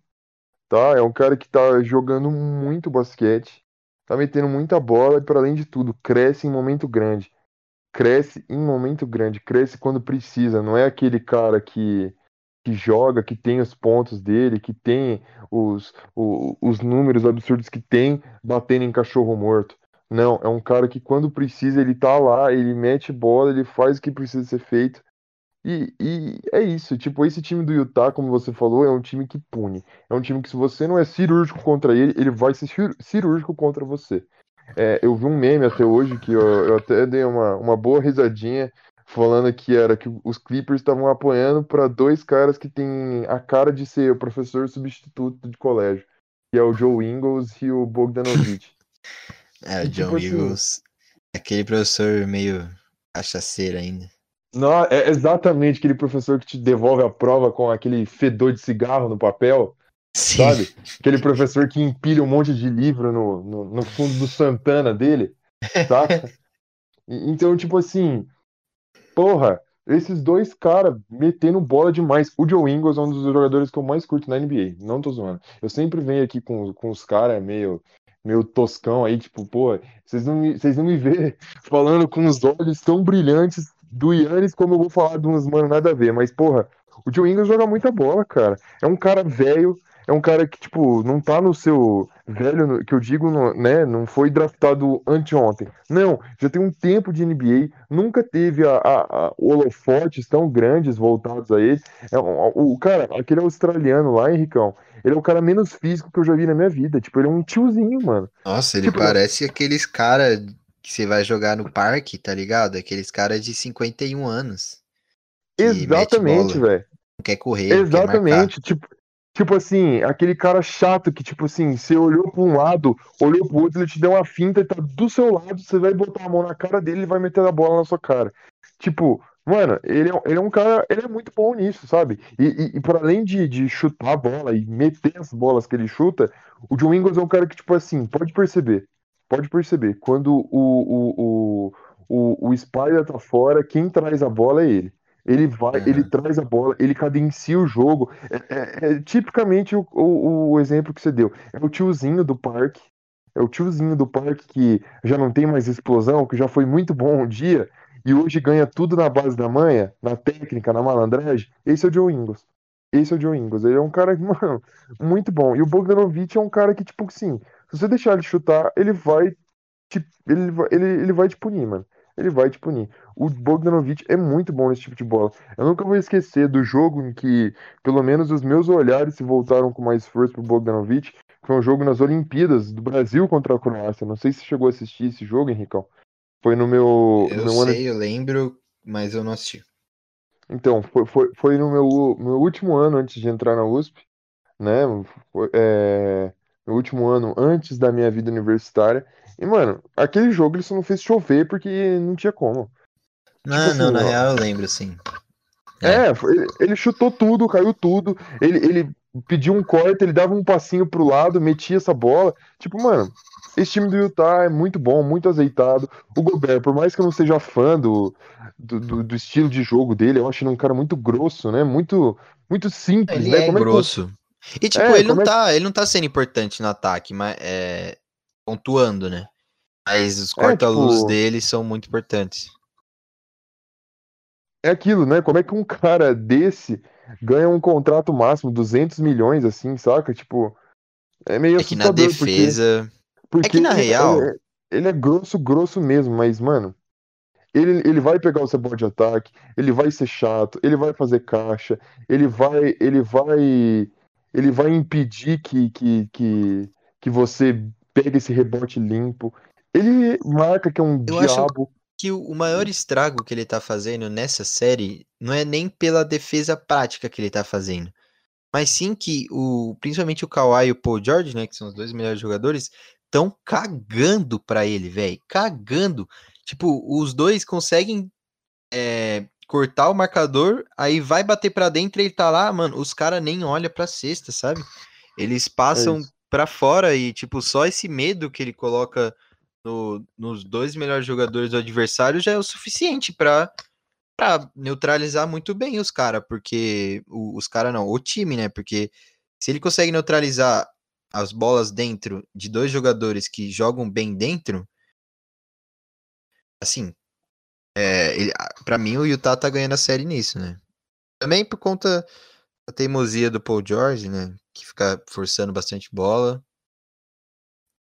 tá? É um cara que tá jogando muito basquete, tá metendo muita bola e, para além de tudo, cresce em momento grande. Cresce em momento grande, cresce quando precisa. Não é aquele cara que, que joga, que tem os pontos dele, que tem os, o- os números absurdos que tem batendo em cachorro morto. Não, é um cara que quando precisa ele tá lá, ele mete bola, ele faz o que precisa ser feito. E, e é isso, tipo, esse time do Utah, como você falou, é um time que pune. É um time que se você não é cirúrgico contra ele, ele vai ser cir- cirúrgico contra você. É, eu vi um meme até hoje que eu, eu até dei uma, uma boa risadinha falando que era que os Clippers estavam apoiando para dois caras que têm a cara de ser o professor substituto de colégio, que é o Joe Ingles e o Bogdanovich. É, o John tipo assim, Eagles, aquele professor meio cachaceiro ainda. Não, é exatamente aquele professor que te devolve a prova com aquele fedor de cigarro no papel. Sim. sabe? Aquele professor que empilha um monte de livro no, no, no fundo do Santana dele, saca? Então, tipo assim, porra, esses dois caras metendo bola demais. O Joe Ingles é um dos jogadores que eu mais curto na NBA, não tô zoando. Eu sempre venho aqui com, com os caras meio, meio toscão aí, tipo, pô, vocês não me, vocês não me vê falando com os olhos tão brilhantes do Yannis como eu vou falar de uns mano nada a ver, mas, porra, o Joe Ingles joga muita bola, cara. É um cara velho, é um cara que, tipo, não tá no seu velho, que eu digo, né? Não foi draftado anteontem. Não, já tem um tempo de NBA, nunca teve a, a- a- holofotes tão grandes voltados a ele. É, um- o, cara, aquele australiano lá, Henricão, ele é o cara menos físico que eu já vi na minha vida. Tipo, ele é um tiozinho, mano. Nossa, ele Tipo, parece aqueles cara que você vai jogar no parque, tá ligado? Aqueles caras de 51 anos. Exatamente, velho. não quer correr, não quer. Exatamente, tipo, tipo assim, aquele cara chato que, tipo assim, você olhou pra um lado, olhou pro outro, ele te deu uma finta e tá do seu lado, você vai botar a mão na cara dele e vai meter a bola na sua cara. Tipo, mano, ele é, ele é um cara, ele é muito bom nisso, sabe? E, e, e para além de, de chutar a bola e meter as bolas que ele chuta, o John Ingles é um cara que, tipo assim, pode perceber, pode perceber, quando o, o, o, o, o Spider tá fora, quem traz a bola é ele. Ele vai, ele Aham. traz a bola, ele cadencia o jogo. É, é- é tipicamente o, o, o exemplo que você deu. É o tiozinho do parque. É o tiozinho do parque que já não tem mais explosão, que já foi muito bom um dia e hoje ganha tudo na base da manha, na técnica, na malandragem. Esse é o Joe Ingles. Esse é o Joe Ingles. Ele é um cara, mano, muito bom. E o Bogdanovich é um cara que, tipo assim, se você deixar ele chutar, ele vai te, ele, vai- ele, ele vai te punir, mano. Ele vai te punir. O Bogdanovich é muito bom nesse tipo de bola. Eu nunca vou esquecer do jogo em que, pelo menos, os meus olhares se voltaram com mais força pro Bogdanovich. Foi um jogo nas Olimpíadas do Brasil contra a Croácia. Não sei se você chegou a assistir esse jogo, Henricão. Foi no meu, no Eu meu ano. sei, eu lembro, mas eu não assisti. Então, foi, foi, foi no meu, meu último ano antes de entrar na USP, né? Foi, é, no último ano antes da minha vida universitária. E, mano, aquele jogo ele só não fez chover porque não tinha como. Não, Tipo não, assim, na ó, real eu lembro, sim. É. É, ele, ele chutou tudo, caiu tudo. Ele, ele pediu um corte, ele dava um passinho pro lado, metia essa bola. Tipo, mano, esse time do Utah é muito bom, muito azeitado. O Gobert, por mais que eu não seja fã do, do, do- do estilo de jogo dele, eu acho ele um cara muito grosso, né? Muito, muito simples, Ele né? é é que, grosso. E tipo, é, ele não é, tá, ele não tá sendo importante no ataque, mas é pontuando, né? Mas os é, corta-luz tipo, dele são muito importantes. é aquilo, né? Como é que um cara desse ganha um contrato máximo, 200 milhões, assim, saca? Tipo, é meio É que na assustador, porque, defesa, é porque que na ele, real, é, ele é grosso, grosso mesmo, mas, mano. Ele, ele vai pegar o seu de ataque, ele vai ser chato, ele vai fazer caixa, ele vai, ele vai, ele vai impedir que, que, que, que você pegue esse rebote limpo. Ele marca que é um eu acho diabo. que o maior estrago que ele tá fazendo nessa série não é nem pela defesa prática que ele tá fazendo, mas sim que o, principalmente o Kawhi e o Paul George, né, que são os dois melhores jogadores, estão cagando pra ele, velho, cagando. Tipo, os dois conseguem é, cortar o marcador, aí vai bater pra dentro e ele tá lá, mano, os caras nem olham pra cesta, sabe? Eles É passam isso. pra fora e, tipo, só esse medo que ele coloca no- nos dois melhores jogadores do adversário já é o suficiente pra pra neutralizar muito bem os caras, porque o- os caras não, o time, né? Porque se ele consegue neutralizar as bolas dentro de dois jogadores que jogam bem dentro, assim, é, ele, a- pra mim o Utah tá ganhando a série nisso, né? Também por conta da teimosia do Paul George, né? Que fica forçando bastante bola.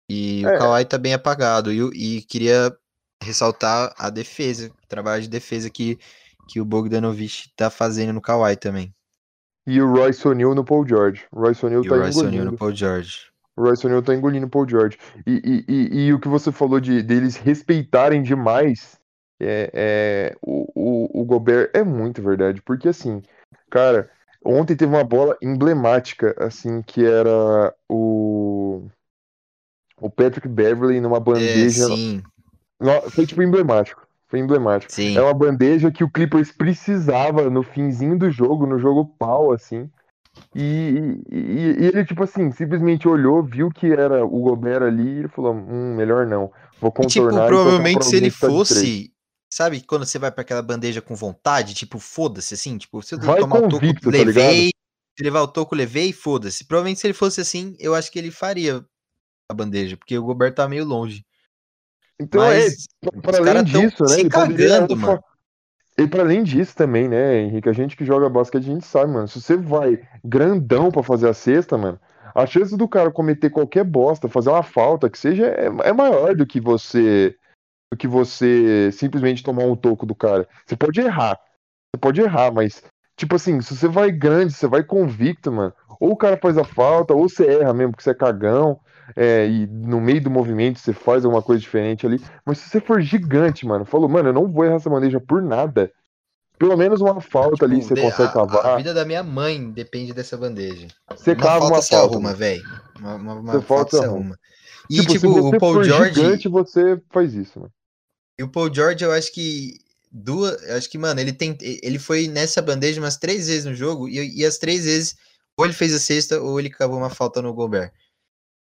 E o É. Kawhi tá bem apagado. E, o- e queria ressaltar a defesa, o trabalho de defesa que, que o Bogdanovich tá fazendo no Kawhi também. E o Royce O'Neal no Paul George. O Royce O'Neal tá o Royce engolindo. no Paul George. O Royce O'Neal tá engolindo o Paul George. E, e, e, e o que você falou de deles respeitarem demais é, é, o, o, o Gobert é muito verdade. Porque assim, cara, ontem teve uma bola emblemática, assim, que era o, o Patrick Beverly numa É, bandeja. sim, No- Foi tipo emblemático. Foi emblemático. sim. É uma bandeja que o Clippers precisava no finzinho do jogo, no jogo pau, assim. E, e- e ele, tipo assim, simplesmente olhou, viu que era o Gobert ali e falou: Hum, melhor não. Vou tipo, contornar e tocar provavelmente pra se ele tá de três." fosse. Sabe quando você vai pra aquela bandeja com vontade? Tipo, foda-se, assim. Tipo, se eu Vai tomar o toco, tá levei. Se levar o toco, levei, foda-se. Provavelmente se ele fosse assim, eu acho que ele faria a bandeja, porque o Gobert tá meio longe. Então, Mas é, para além disso, né? Ele poderia. cagando, fa- mano. E para além disso também, né, Henrique? A gente que joga basquete, a gente sabe, mano. Se você vai grandão pra fazer a cesta, mano, a chance do cara cometer qualquer bosta, fazer uma falta que seja, é, é maior do que você do que você simplesmente tomar um toco do cara. Você pode errar. Você pode errar, mas, tipo assim, se você vai grande, você vai convicto, mano. Ou o cara faz a falta, ou você erra mesmo, porque você é cagão. é, e no meio do movimento você faz alguma coisa diferente ali. Mas se você for gigante, mano, falou, mano, eu não vou errar essa bandeja por nada. Pelo menos uma falta ali Tipo, você de- consegue a, a cavar. vida da minha mãe depende dessa bandeja. Você Uma cava falta uma falta. arruma. Uma, uma, uma Você falta falta, arruma. E, Tipo, tipo, o Paul George. gigante, você faz isso, mano. E o Paul George, eu acho que. Duas. eu Acho que, mano, ele tem. Ele foi nessa bandeja umas três vezes no jogo. E, e as três vezes, ou ele fez a sexta, ou ele cavou uma falta no Gobert.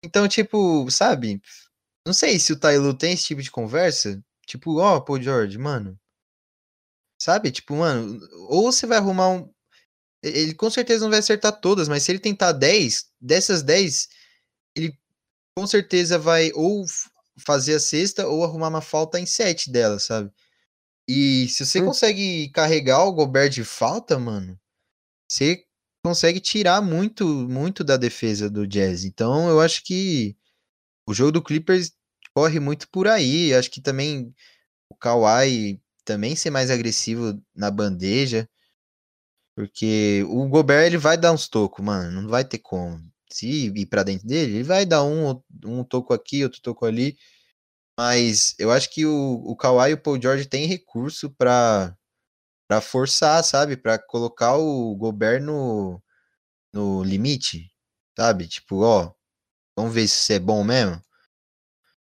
Então, tipo, sabe? Não sei se o Tailu tem esse tipo de conversa. Tipo, ó, Paul George, mano. Sabe? Tipo, mano, ou você vai arrumar um. Ele com certeza não vai acertar todas, mas se ele tentar 10, dessas 10, ele com certeza vai ou fazer a sexta ou arrumar uma falta em 7 delas, sabe? E se você Hum. consegue carregar o Gobert de falta, mano, você consegue tirar muito, muito da defesa do Jazz. Então eu acho que o jogo do Clippers corre muito por aí. Acho que também o Kawhi também ser mais agressivo na bandeja. Porque o Gobert ele vai dar uns tocos, mano. Não vai ter como. Se ir pra dentro dele, ele vai dar um, um toco aqui, outro toco ali. Mas eu acho que o, o Kawhi e o Paul George têm recurso pra, pra forçar, sabe? Pra colocar o Gobert no, no limite, sabe? Tipo, ó, vamos ver se isso é bom mesmo.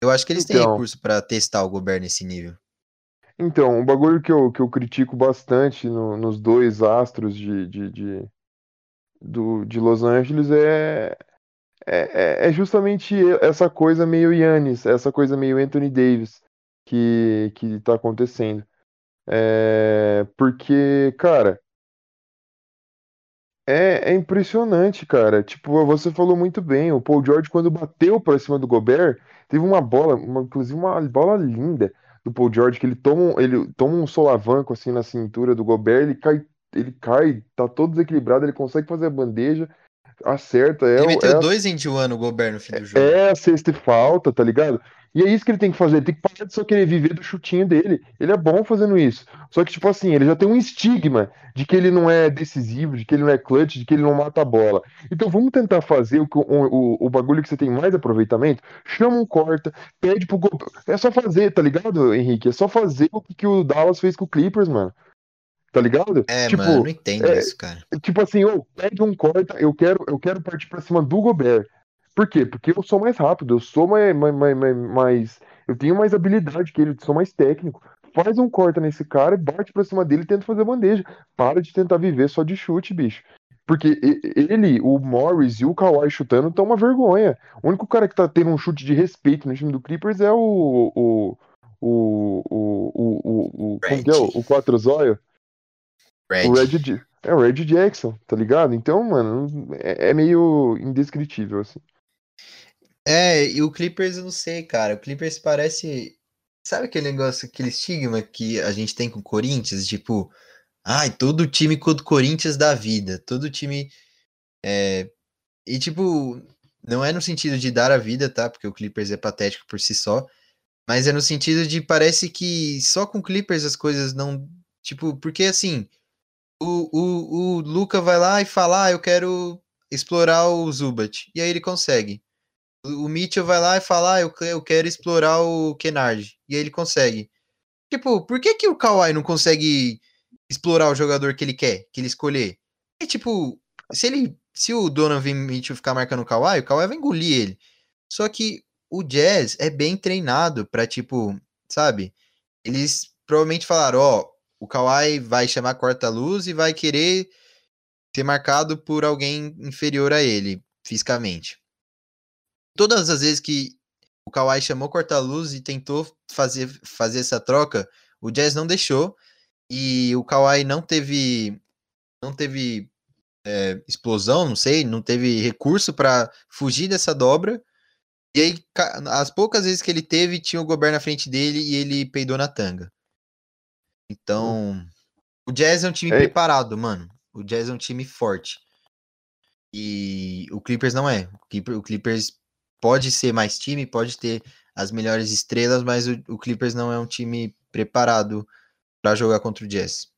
Eu acho que eles têm Então. recurso pra testar o Gobert nesse nível. Então, um bagulho que eu, que eu critico bastante no- nos dois astros de, de, de, do, de Los Angeles é, é, é- é justamente essa coisa meio Yannis, essa coisa meio Anthony Davis que, que tá acontecendo. É, porque, cara, é, é impressionante, cara. Tipo, você falou muito bem. O Paul George, quando bateu pra cima do Gobert, teve uma bola, uma- inclusive uma bola linda do Paul George, que ele toma, ele toma um solavanco assim na cintura do Gobert, ele cai, ele cai, tá todo desequilibrado, ele consegue fazer a bandeja, acerta, é, Ele o- meteu é dois em Juan no Gobert no fim do jogo. é a sexta e falta, tá ligado? E é isso que ele tem que fazer, ele tem que parar de só querer viver do chutinho dele. Ele é bom fazendo isso. Só que, tipo assim, ele já tem um estigma de que ele não é decisivo, de que ele não é clutch, de que ele não mata a bola. Então vamos tentar fazer o, o, o, o bagulho que você tem mais aproveitamento. Chama um corta, pede pro. É só fazer, tá ligado, Henrique? É só fazer o que, que o Dallas fez com o Clippers, mano. Tá ligado? É, tipo, mano, eu não entendo é, isso, cara. tipo assim, ô, pede um corta, eu quero, eu quero partir pra cima do Gobert. Por quê? Porque eu sou mais rápido, eu sou mais, mais, mais, mais- eu tenho mais habilidade que ele, sou mais técnico. Faz um corta nesse cara e bate pra cima dele e tenta fazer bandeja. Para de tentar viver só de chute, bicho. Porque ele, o Morris e o Kawhi chutando estão uma vergonha. O único cara que tá tendo um chute de respeito no time do Clippers é o. o, o, o, o, o, o- como que é? O, Brett. o Quatro Zóio. O Red, é o Red Jackson, tá ligado? Então, mano, é, é meio indescritível, assim. É, e o Clippers eu não sei, cara. O Clippers parece. Sabe aquele negócio, aquele estigma que a gente tem com o Corinthians? Tipo, ai, todo time contra o Corinthians da vida. Todo time. É... E, tipo, não é no sentido de dar a vida, tá? Porque o Clippers é patético por si só. Mas é no sentido de parece que só com Clippers as coisas não. Tipo, porque assim. O, o, o Luca vai lá e fala: ah, eu quero explorar o Zubat. E aí ele consegue. O Mitchell vai lá e fala, ah, eu, eu quero explorar o Kennard. E aí ele consegue. Tipo, por que, que o Kawhi não consegue explorar o jogador que ele quer, que ele escolher? É tipo, se ele. Se o Donovan Mitchell ficar marcando o Kawhi, o Kawhi vai engolir ele. Só que o Jazz é bem treinado para tipo, sabe? Eles provavelmente falaram, ó, oh, o Kawhi vai chamar corta-luz e vai querer ser marcado por alguém inferior a ele, fisicamente todas as vezes que o Kawhi chamou corta-luz e tentou fazer, fazer essa troca, o Jazz não deixou e o Kawhi não teve não teve é, explosão, não sei, não teve recurso para fugir dessa dobra. E aí, as poucas vezes que ele teve, tinha o Gobert na frente dele e ele peidou na tanga. Então, hum. o Jazz é um time Ei. preparado, mano. O Jazz é um time forte. E o Clippers não é. O Clippers pode ser mais time, pode ter as melhores estrelas, mas o, o Clippers não é um time preparado para jogar contra o Jazz.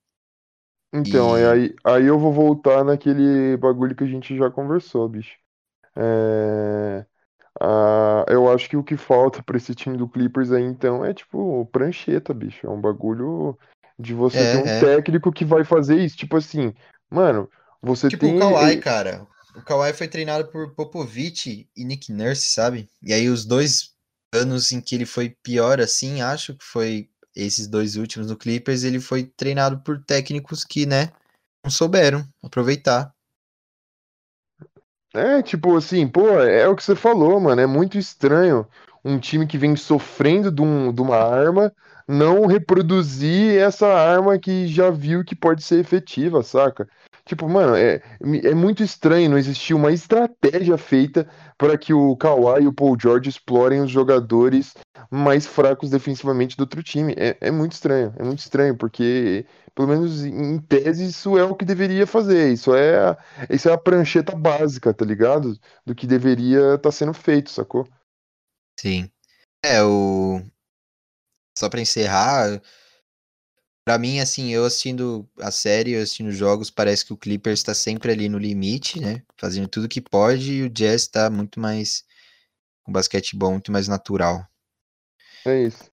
Então, e... aí, aí eu vou voltar naquele bagulho que a gente já conversou, bicho. É... Ah, eu acho que o que falta para esse time do Clippers aí, então, é tipo prancheta, bicho. É um bagulho de você é, ter um é. técnico que vai fazer isso. Tipo assim, mano, você tipo tem. Tipo o Kawhi, cara o Kawhi foi treinado por Popovich e Nick Nurse, sabe? E aí os dois anos em que ele foi pior assim, acho que foi esses dois últimos no Clippers, ele foi treinado por técnicos que, né, não souberam aproveitar. É, tipo assim, pô, é o que você falou, mano, é muito estranho um time que vem sofrendo de, um, de uma arma não reproduzir essa arma que já viu que pode ser efetiva, saca? Tipo, mano, é, é muito estranho não existir uma estratégia feita para que o Kawhi e o Paul George explorem os jogadores mais fracos defensivamente do outro time. É, é muito estranho, é muito estranho, porque, pelo menos em tese, isso é o que deveria fazer. Isso é, isso é a prancheta básica, tá ligado? Do que deveria estar tá sendo feito, sacou? Sim. É, o. Só pra encerrar, Pra mim, assim, eu assistindo a série, eu assistindo jogos, parece que o Clippers está sempre ali no limite, né? Fazendo tudo que pode, e o Jazz tá muito mais. com basquetebol muito mais natural. É isso.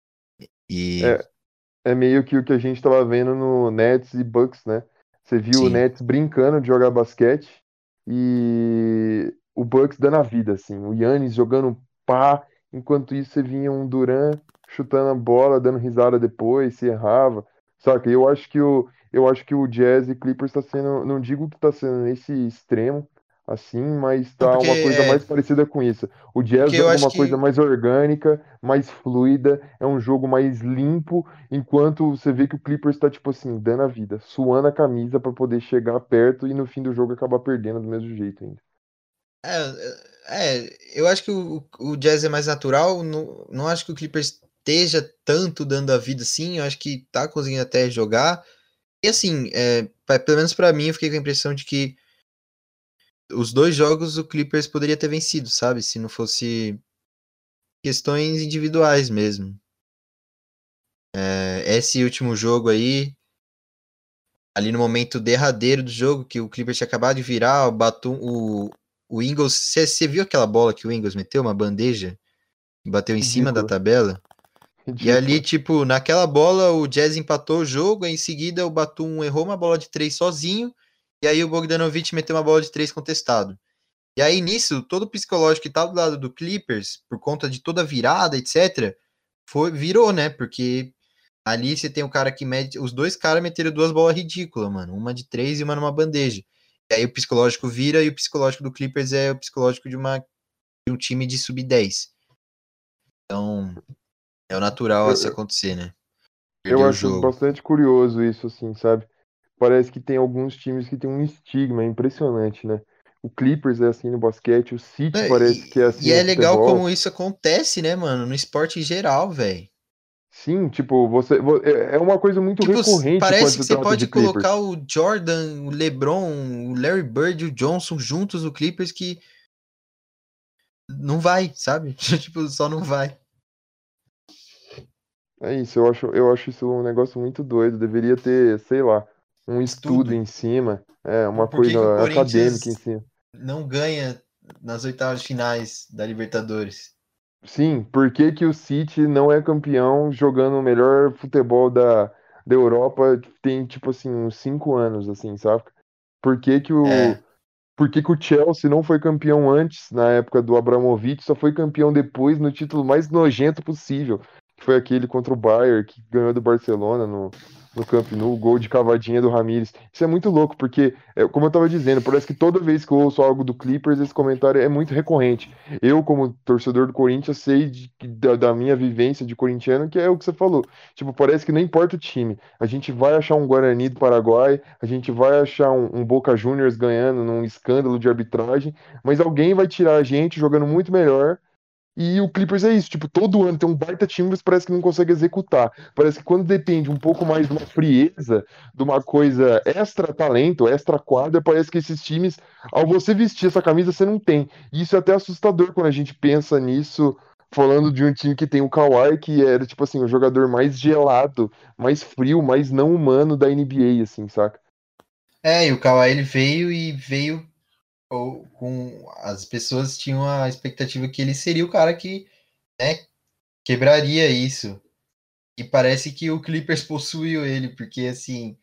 E. É, é meio que o que a gente tava vendo no Nets e Bucks, né? Você viu Sim. o Nets brincando de jogar basquete e o Bucks dando a vida, assim. O Yannis jogando pá, enquanto isso você vinha um Duran chutando a bola, dando risada depois, se errava. Saca? Eu acho que o, eu acho que o Jazz e Clippers está sendo, não digo que está sendo nesse extremo, assim, mas está uma coisa é... mais parecida com isso. O Jazz é uma que... coisa mais orgânica, mais fluida, é um jogo mais limpo, enquanto você vê que o Clippers está tipo assim, dando a vida, suando a camisa para poder chegar perto e no fim do jogo acabar perdendo do mesmo jeito ainda. É, é eu acho que o, o Jazz é mais natural, não, não acho que o Clippers esteja tanto dando a vida assim, eu acho que tá conseguindo até jogar. E assim, é, pelo menos para mim, eu fiquei com a impressão de que os dois jogos o Clippers poderia ter vencido, sabe? Se não fosse questões individuais mesmo. É, esse último jogo aí, ali no momento derradeiro do jogo, que o Clippers tinha acabado de virar, o Batum, o, o Ingles, você viu aquela bola que o Ingles meteu, uma bandeja? Bateu em Ridículo. cima da tabela? E ali, tipo, naquela bola, o Jazz empatou o jogo, em seguida o Batum errou uma bola de três sozinho, e aí o Bogdanovich meteu uma bola de três contestado. E aí, nisso, todo o psicológico que tá do lado do Clippers, por conta de toda a virada, etc., foi, virou, né? Porque ali você tem um cara que mede. Os dois caras meteram duas bolas ridículas, mano. Uma de três e uma numa bandeja. E aí o psicológico vira, e o psicológico do Clippers é o psicológico de, uma, de um time de sub-10. Então, é o natural a se acontecer, né? Perder eu acho bastante curioso isso, assim, sabe? parece que tem alguns times que tem um estigma, é impressionante, né? O Clippers é assim no basquete, o City É, parece que é E, assim e é legal futebol. como isso acontece, né, mano? No esporte em geral, velho. Sim, tipo, você vo- é é uma coisa muito Tipo, recorrente parece que você pode colocar o Jordan, o LeBron, o Larry Bird e o Johnson juntos no Clippers que não vai, sabe? Tipo, só não vai. É isso, eu acho, eu acho isso um negócio muito doido. Deveria ter, sei lá, um estudo Estudo. em cima, é, uma Por que que coisa acadêmica em cima. não ganha nas oitavas finais da Libertadores? Sim, por que que o City não é campeão jogando o melhor futebol da, da Europa tem, tipo assim, uns cinco anos, assim, sabe? Por que que o, É, por que que o Chelsea não foi campeão antes, na época do Abramovich, só foi campeão depois no título mais nojento possível, foi aquele contra o Bayern, que ganhou do Barcelona no, no Camp Nou, o gol de cavadinha do Ramires. Isso é muito louco, porque, é, como eu tava dizendo, parece que toda vez que eu ouço algo do Clippers, esse comentário é muito recorrente. Eu, como torcedor do Corinthians, sei de- da, da minha vivência de corintiano, que é o que você falou. Tipo, parece que não importa o time. A gente vai achar um Guarani do Paraguai, a gente vai achar um, um Boca Juniors ganhando num escândalo de arbitragem, mas alguém vai tirar a gente jogando muito melhor. E o Clippers é isso, tipo, todo ano tem um baita time, mas parece que não consegue executar. Parece que quando depende um pouco mais de uma frieza, de uma coisa extra talento, extra quadra, parece que esses times, ao você vestir essa camisa, você não tem. E isso é até assustador quando a gente pensa nisso, falando de um time que tem o Kawhi, que era, tipo assim, o jogador mais gelado, mais frio, mais não humano da NBA, assim, saca? é, e o Kawhi ele veio e veio ou, com as pessoas tinham a expectativa que ele seria o cara que, né, quebraria isso. E parece que o Clippers possuiu ele, porque assim,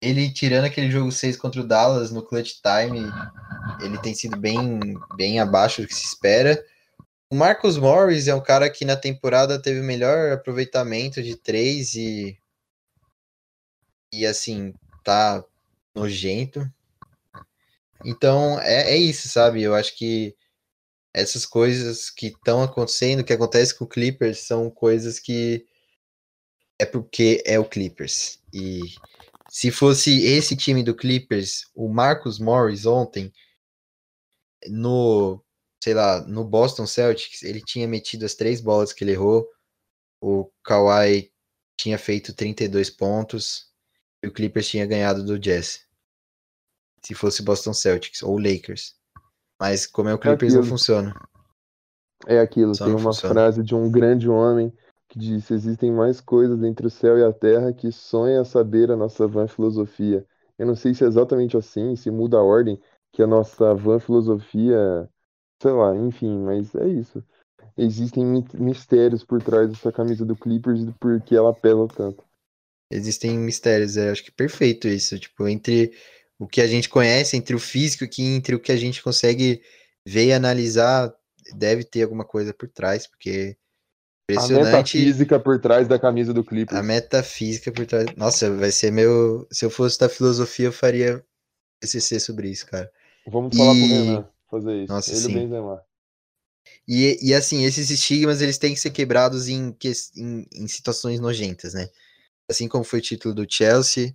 ele tirando aquele jogo 6 contra o Dallas no clutch time, ele tem sido bem, bem abaixo do que se espera. O Marcus Morris é um cara que na temporada teve o melhor aproveitamento de três e e assim, tá nojento. Então, é, é isso, sabe? Eu acho que essas coisas que estão acontecendo, que acontece com o Clippers, são coisas que é porque é o Clippers. E se fosse esse time do Clippers, o Marcus Morris ontem, no, sei lá, no Boston Celtics, ele tinha metido as três bolas que ele errou, o Kawhi tinha feito 32 pontos e o Clippers tinha ganhado do Jazz. Se fosse Boston Celtics ou Lakers. Mas como é o Clippers, não aquilo. funciona. É aquilo, Só tem não uma funciona. frase de um grande homem que disse: Existem mais coisas entre o céu e a terra que sonha saber a nossa vã filosofia. Eu não sei se é exatamente assim, se muda a ordem, que a nossa vã filosofia, sei lá, enfim, mas é isso. Existem mi- mistérios por trás dessa camisa do Clippers e do porquê ela pesa tanto. Existem mistérios, eu acho que perfeito isso. Tipo, entre o que a gente conhece, entre o físico e entre o que a gente consegue ver e analisar, deve ter alguma coisa por trás, porque A impressionante metafísica por trás da camisa do a Clippers. metafísica por trás. Nossa, vai ser meu. Se eu fosse da filosofia, eu faria TCC sobre isso, cara. Vamos falar pro E. Renan fazer isso. Nossa, Ele o sim. Benzema. E, e assim, esses estigmas eles têm que ser quebrados em, em, em situações nojentas, né? Assim como foi o título do Chelsea,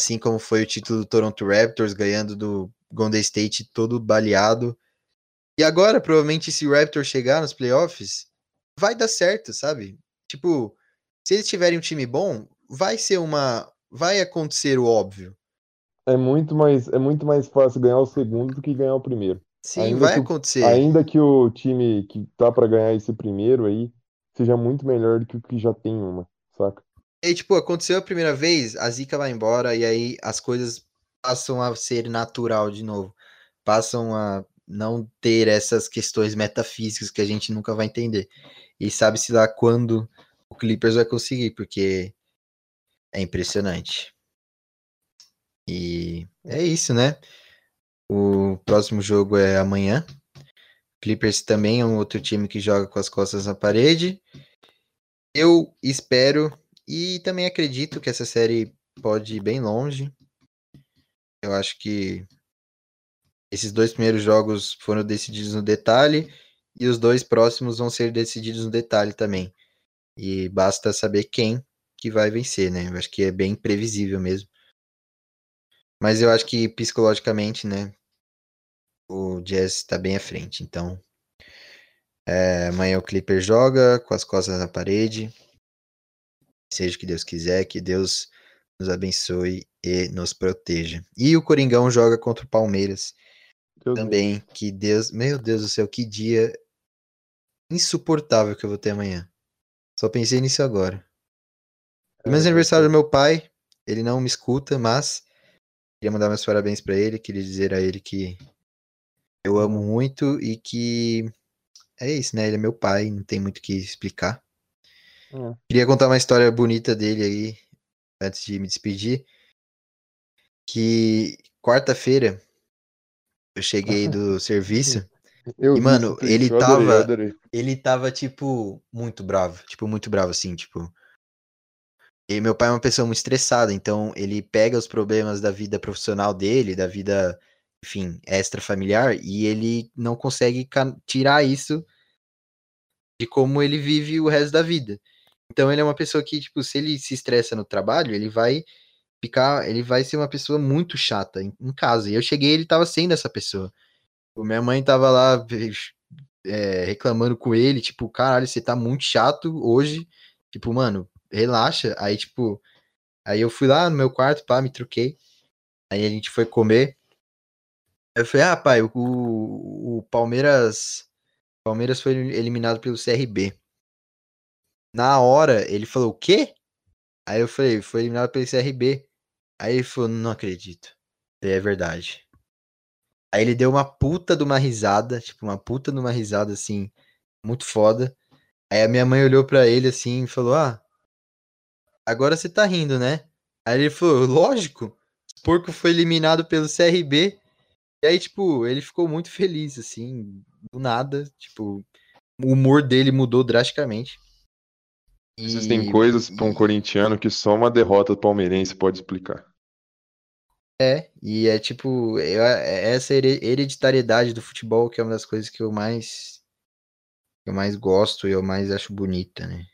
assim como foi o título do Toronto Raptors, ganhando do Golden State todo baleado. E agora, provavelmente, se o Raptors chegar nos playoffs, vai dar certo, sabe? Tipo, se eles tiverem um time bom, vai ser uma. Vai acontecer o óbvio. É muito mais, é muito mais fácil ganhar o segundo do que ganhar o primeiro. Sim, Ainda vai que acontecer. ainda que o time que tá pra ganhar esse primeiro aí seja muito melhor do que o que já tem uma, saca? E, tipo, aconteceu a primeira vez, a zica vai embora e aí as coisas passam a ser natural de novo. Passam a não ter essas questões metafísicas que a gente nunca vai entender. E sabe-se lá quando o Clippers vai conseguir, porque é impressionante. E é isso, né? O próximo jogo é amanhã. Clippers também é um outro time que joga com as costas na parede. Eu espero e também acredito que essa série pode ir bem longe. Eu acho que esses dois primeiros jogos foram decididos no detalhe e os dois próximos vão ser decididos no detalhe também. E basta saber quem que vai vencer, né? Eu acho que é bem previsível mesmo. Mas eu acho que psicologicamente, né? O Jazz tá bem à frente. Então, é, amanhã o Clipper joga com as costas na parede. Seja o que Deus quiser, que Deus nos abençoe e nos proteja. E o Coringão joga contra o Palmeiras Deus também. me- Que Deus, meu Deus do céu, que dia insuportável que eu vou ter amanhã. Só pensei nisso agora. É, Pelo menos aniversário do meu pai, ele não me escuta, mas queria mandar meus parabéns pra ele, queria dizer a ele que eu amo muito e que é isso, né? Ele é meu pai, não tem muito o que explicar. É. Queria contar uma história bonita dele aí, antes de me despedir. Que quarta-feira eu cheguei do serviço, Eu E, mano, ele eu adorei, tava- adorei. ele tava, tipo, muito bravo. Tipo, muito bravo, assim, tipo. E meu pai é uma pessoa muito estressada, então ele pega os problemas da vida profissional dele, da vida, enfim, extra-familiar, e ele não consegue tirar isso de como ele vive o resto da vida. Então ele é uma pessoa que, tipo, se ele se estressa no trabalho, ele vai ficar, ele vai ser uma pessoa muito chata em, em casa. E eu cheguei, ele tava sendo essa pessoa. Minha mãe tava lá é, reclamando com ele, tipo, caralho, você tá muito chato hoje. Tipo, mano, relaxa. Aí, tipo, aí eu fui lá no meu quarto, pá, me troquei. Aí a gente foi comer. Eu falei, ah, pai, o, o Palmeiras. Palmeiras foi eliminado pelo CRB. Na hora, ele falou, o quê? Aí eu falei, foi eliminado pelo CRB. Aí ele falou, não acredito. Falei, É verdade. Aí ele deu uma puta de uma risada, tipo, uma puta de uma risada, assim, muito foda. Aí a minha mãe olhou pra ele, assim, e falou, ah, agora você tá rindo, né? Aí ele falou, lógico, o porco foi eliminado pelo CRB. E aí, tipo, ele ficou muito feliz, assim, do nada, tipo, o humor dele mudou drasticamente. Existem E- coisas para um corintiano que só uma derrota do palmeirense pode explicar. É, e é tipo, é essa here- hereditariedade do futebol que é uma das coisas que eu mais eu mais gosto e eu mais acho bonita, né?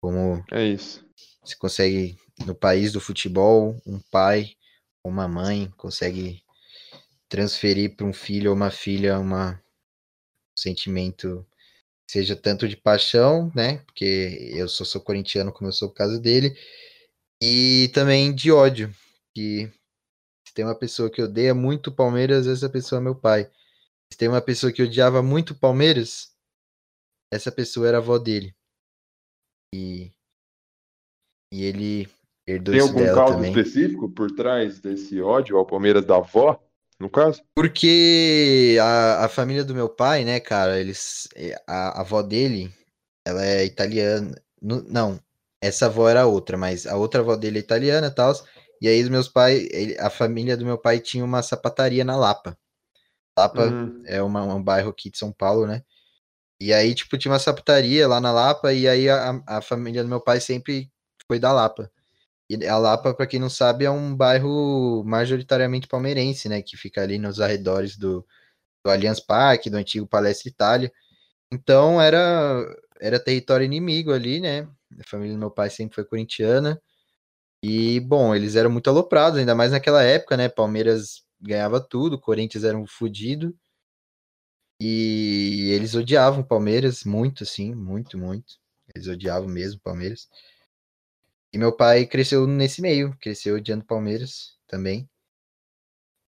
Como É isso. você consegue no país do futebol, um pai ou uma mãe consegue transferir para um filho ou uma filha uma um sentimento seja tanto de paixão, né? Porque eu só sou corintiano como eu sou por causa dele, e também de ódio, que se tem uma pessoa que odeia muito o Palmeiras, essa pessoa é meu pai. Se tem uma pessoa que odiava muito o Palmeiras, essa pessoa era a avó dele. E, e ele herdou Tem algum dela causa também. específico por trás desse ódio ao Palmeiras da avó, no caso? Porque a, a família do meu pai, né, cara, eles. eh, A, a avó dele, ela é italiana. Nu- não, essa avó era outra, mas a outra avó dele é italiana e tal. E aí os meus pais, ele- a família do meu pai tinha uma sapataria na Lapa. Lapa Hum, é uma- um bairro aqui de São Paulo, né? E aí, tipo, tinha uma sapataria lá na Lapa, e aí a, a família do meu pai sempre foi da Lapa. E a Lapa, pra quem não sabe, é um bairro majoritariamente palmeirense, né? Que fica ali nos arredores do, do Allianz Parque, do antigo Palestra Itália. Então era, era território inimigo ali, né? A família do meu pai sempre foi corintiana. E, bom, eles eram muito aloprados, ainda mais naquela época, né? Palmeiras ganhava tudo, Corinthians era um fudido. E eles odiavam Palmeiras muito, assim, muito, muito. Eles odiavam mesmo Palmeiras. E meu pai cresceu nesse meio, cresceu odiando Palmeiras também.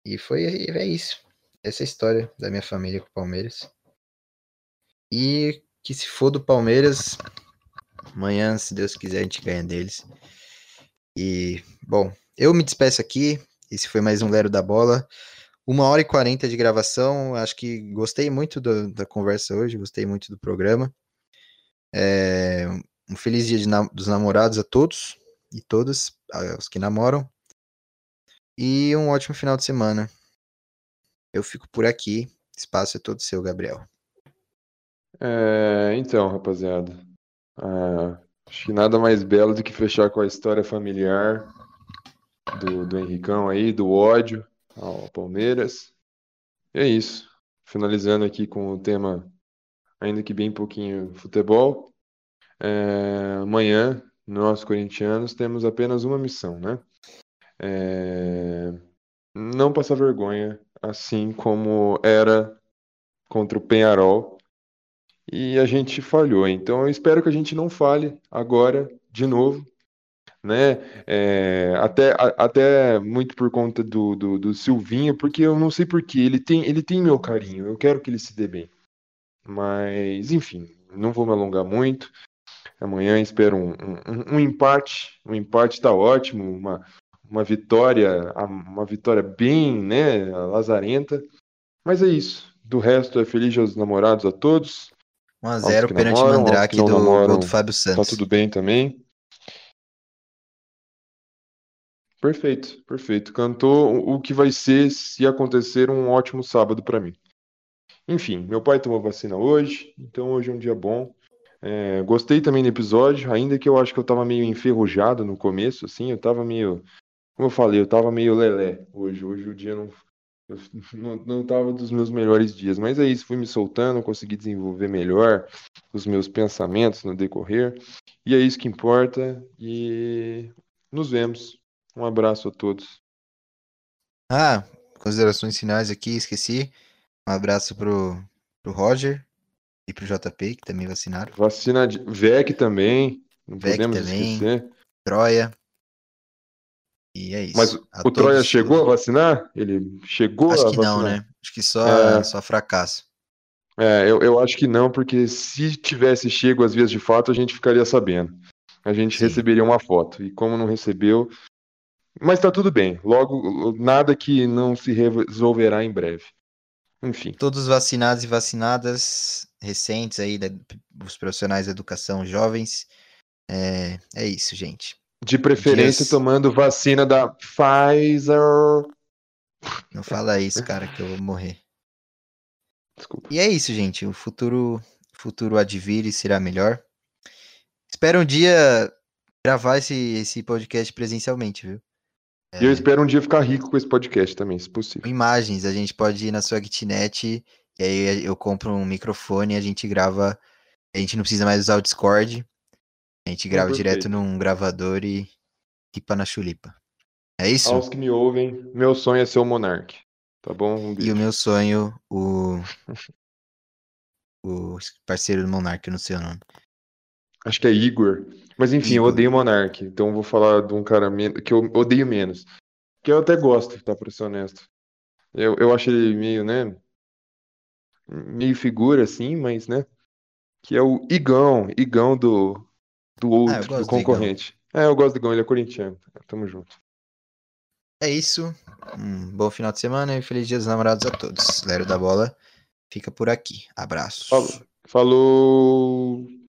E foi é isso. Essa é a história da minha família com o Palmeiras. E que se for do Palmeiras, amanhã, se Deus quiser, a gente ganha deles. E, bom, eu me despeço aqui. Esse foi mais um Lero da Bola. Uma hora e quarenta de gravação. Acho que gostei muito do- da conversa hoje, gostei muito do programa. É, um feliz dia na- dos namorados a todos e todas, aos que namoram. E um ótimo final de semana. Eu fico por aqui. Espaço é todo seu, Gabriel. é, então, rapaziada, ah, acho que nada mais belo do que fechar com a história familiar do, do Henricão aí, do ódio ao Palmeiras. E é isso. Finalizando aqui com o tema, ainda que bem pouquinho, futebol. É, amanhã, nós corintianos temos apenas uma missão, né? É, não passar vergonha, assim como era contra o Penharol. E a gente falhou. Então eu espero que a gente não falhe agora de novo. Né? É, até, a, até muito por conta do, do, do, Silvinho, porque eu não sei porquê, ele tem, ele tem meu carinho, eu quero que ele se dê bem. Mas, enfim, não vou me alongar muito. Amanhã espero um, um, um empate. Um empate está ótimo, uma, uma vitória, uma vitória bem, né, lazarenta. Mas é isso. Do resto, é feliz aos namorados a todos. 1x0 pênalti namoram, Mandrake do namoram, do Fábio Santos. Tá tudo bem também. Perfeito, perfeito. Cantou o que vai ser, se acontecer, um ótimo sábado para mim. Enfim, meu pai tomou vacina hoje, então hoje é um dia bom. É, gostei também do episódio, ainda que eu acho que eu tava meio enferrujado no começo, assim, eu tava meio. Como eu falei, eu tava meio lelé hoje. Hoje o dia não, não, não tava dos meus melhores dias, mas é isso, fui me soltando, consegui desenvolver melhor os meus pensamentos no decorrer, e é isso que importa, e nos vemos. Um abraço a todos. Ah, considerações finais aqui, esqueci. Um abraço pro, pro Roger e pro JP, que também vacinaram. Vacina de VEC também, não VEC podemos também, esquecer. Troia. E é isso. Mas a o Troia chegou a vacinar? Ele chegou acho a que vacinar? não, né? Acho que só, é... só fracasso. É, eu, eu acho que não, porque se tivesse chego às vias de fato, a gente ficaria sabendo. A gente Sim. receberia uma foto. E como não recebeu. Mas tá tudo bem. Logo, nada que não se resolverá em breve. Enfim. Todos vacinados e vacinadas recentes aí, os profissionais da educação jovens. É, é isso, gente. De preferência Dias... tomando vacina da Pfizer. Não fala isso, cara, que eu vou morrer. Desculpa. E é isso, gente. O futuro, futuro advire será melhor. Espero um dia gravar esse, esse podcast presencialmente, viu? E é... eu espero um dia ficar rico com esse podcast também, se possível. Imagens, a gente pode ir na sua kitnet e aí eu compro um microfone e a gente grava. A gente não precisa mais usar o Discord. A gente grava oh, direto num gravador e ripa na chulipa. É isso? Aos que me ouvem, meu sonho é ser o Monark. Tá bom? Um e o meu sonho, o. o parceiro do Monark, eu não sei o nome. Acho que é Igor. Mas enfim, Igor. eu odeio Monark. Então vou falar de um cara que eu odeio menos. Que eu até gosto, tá? Pra ser honesto. Eu, eu acho ele meio, né? Meio figura, assim, mas, né? Que é o Igão. Igão do, do outro, ah, do concorrente. Do é, eu gosto do Igão, ele é corintiano. Tamo junto. É isso. Um bom final de semana e feliz dia dos namorados a todos. Lero da Bola fica por aqui. Abraço. Falou. Falou.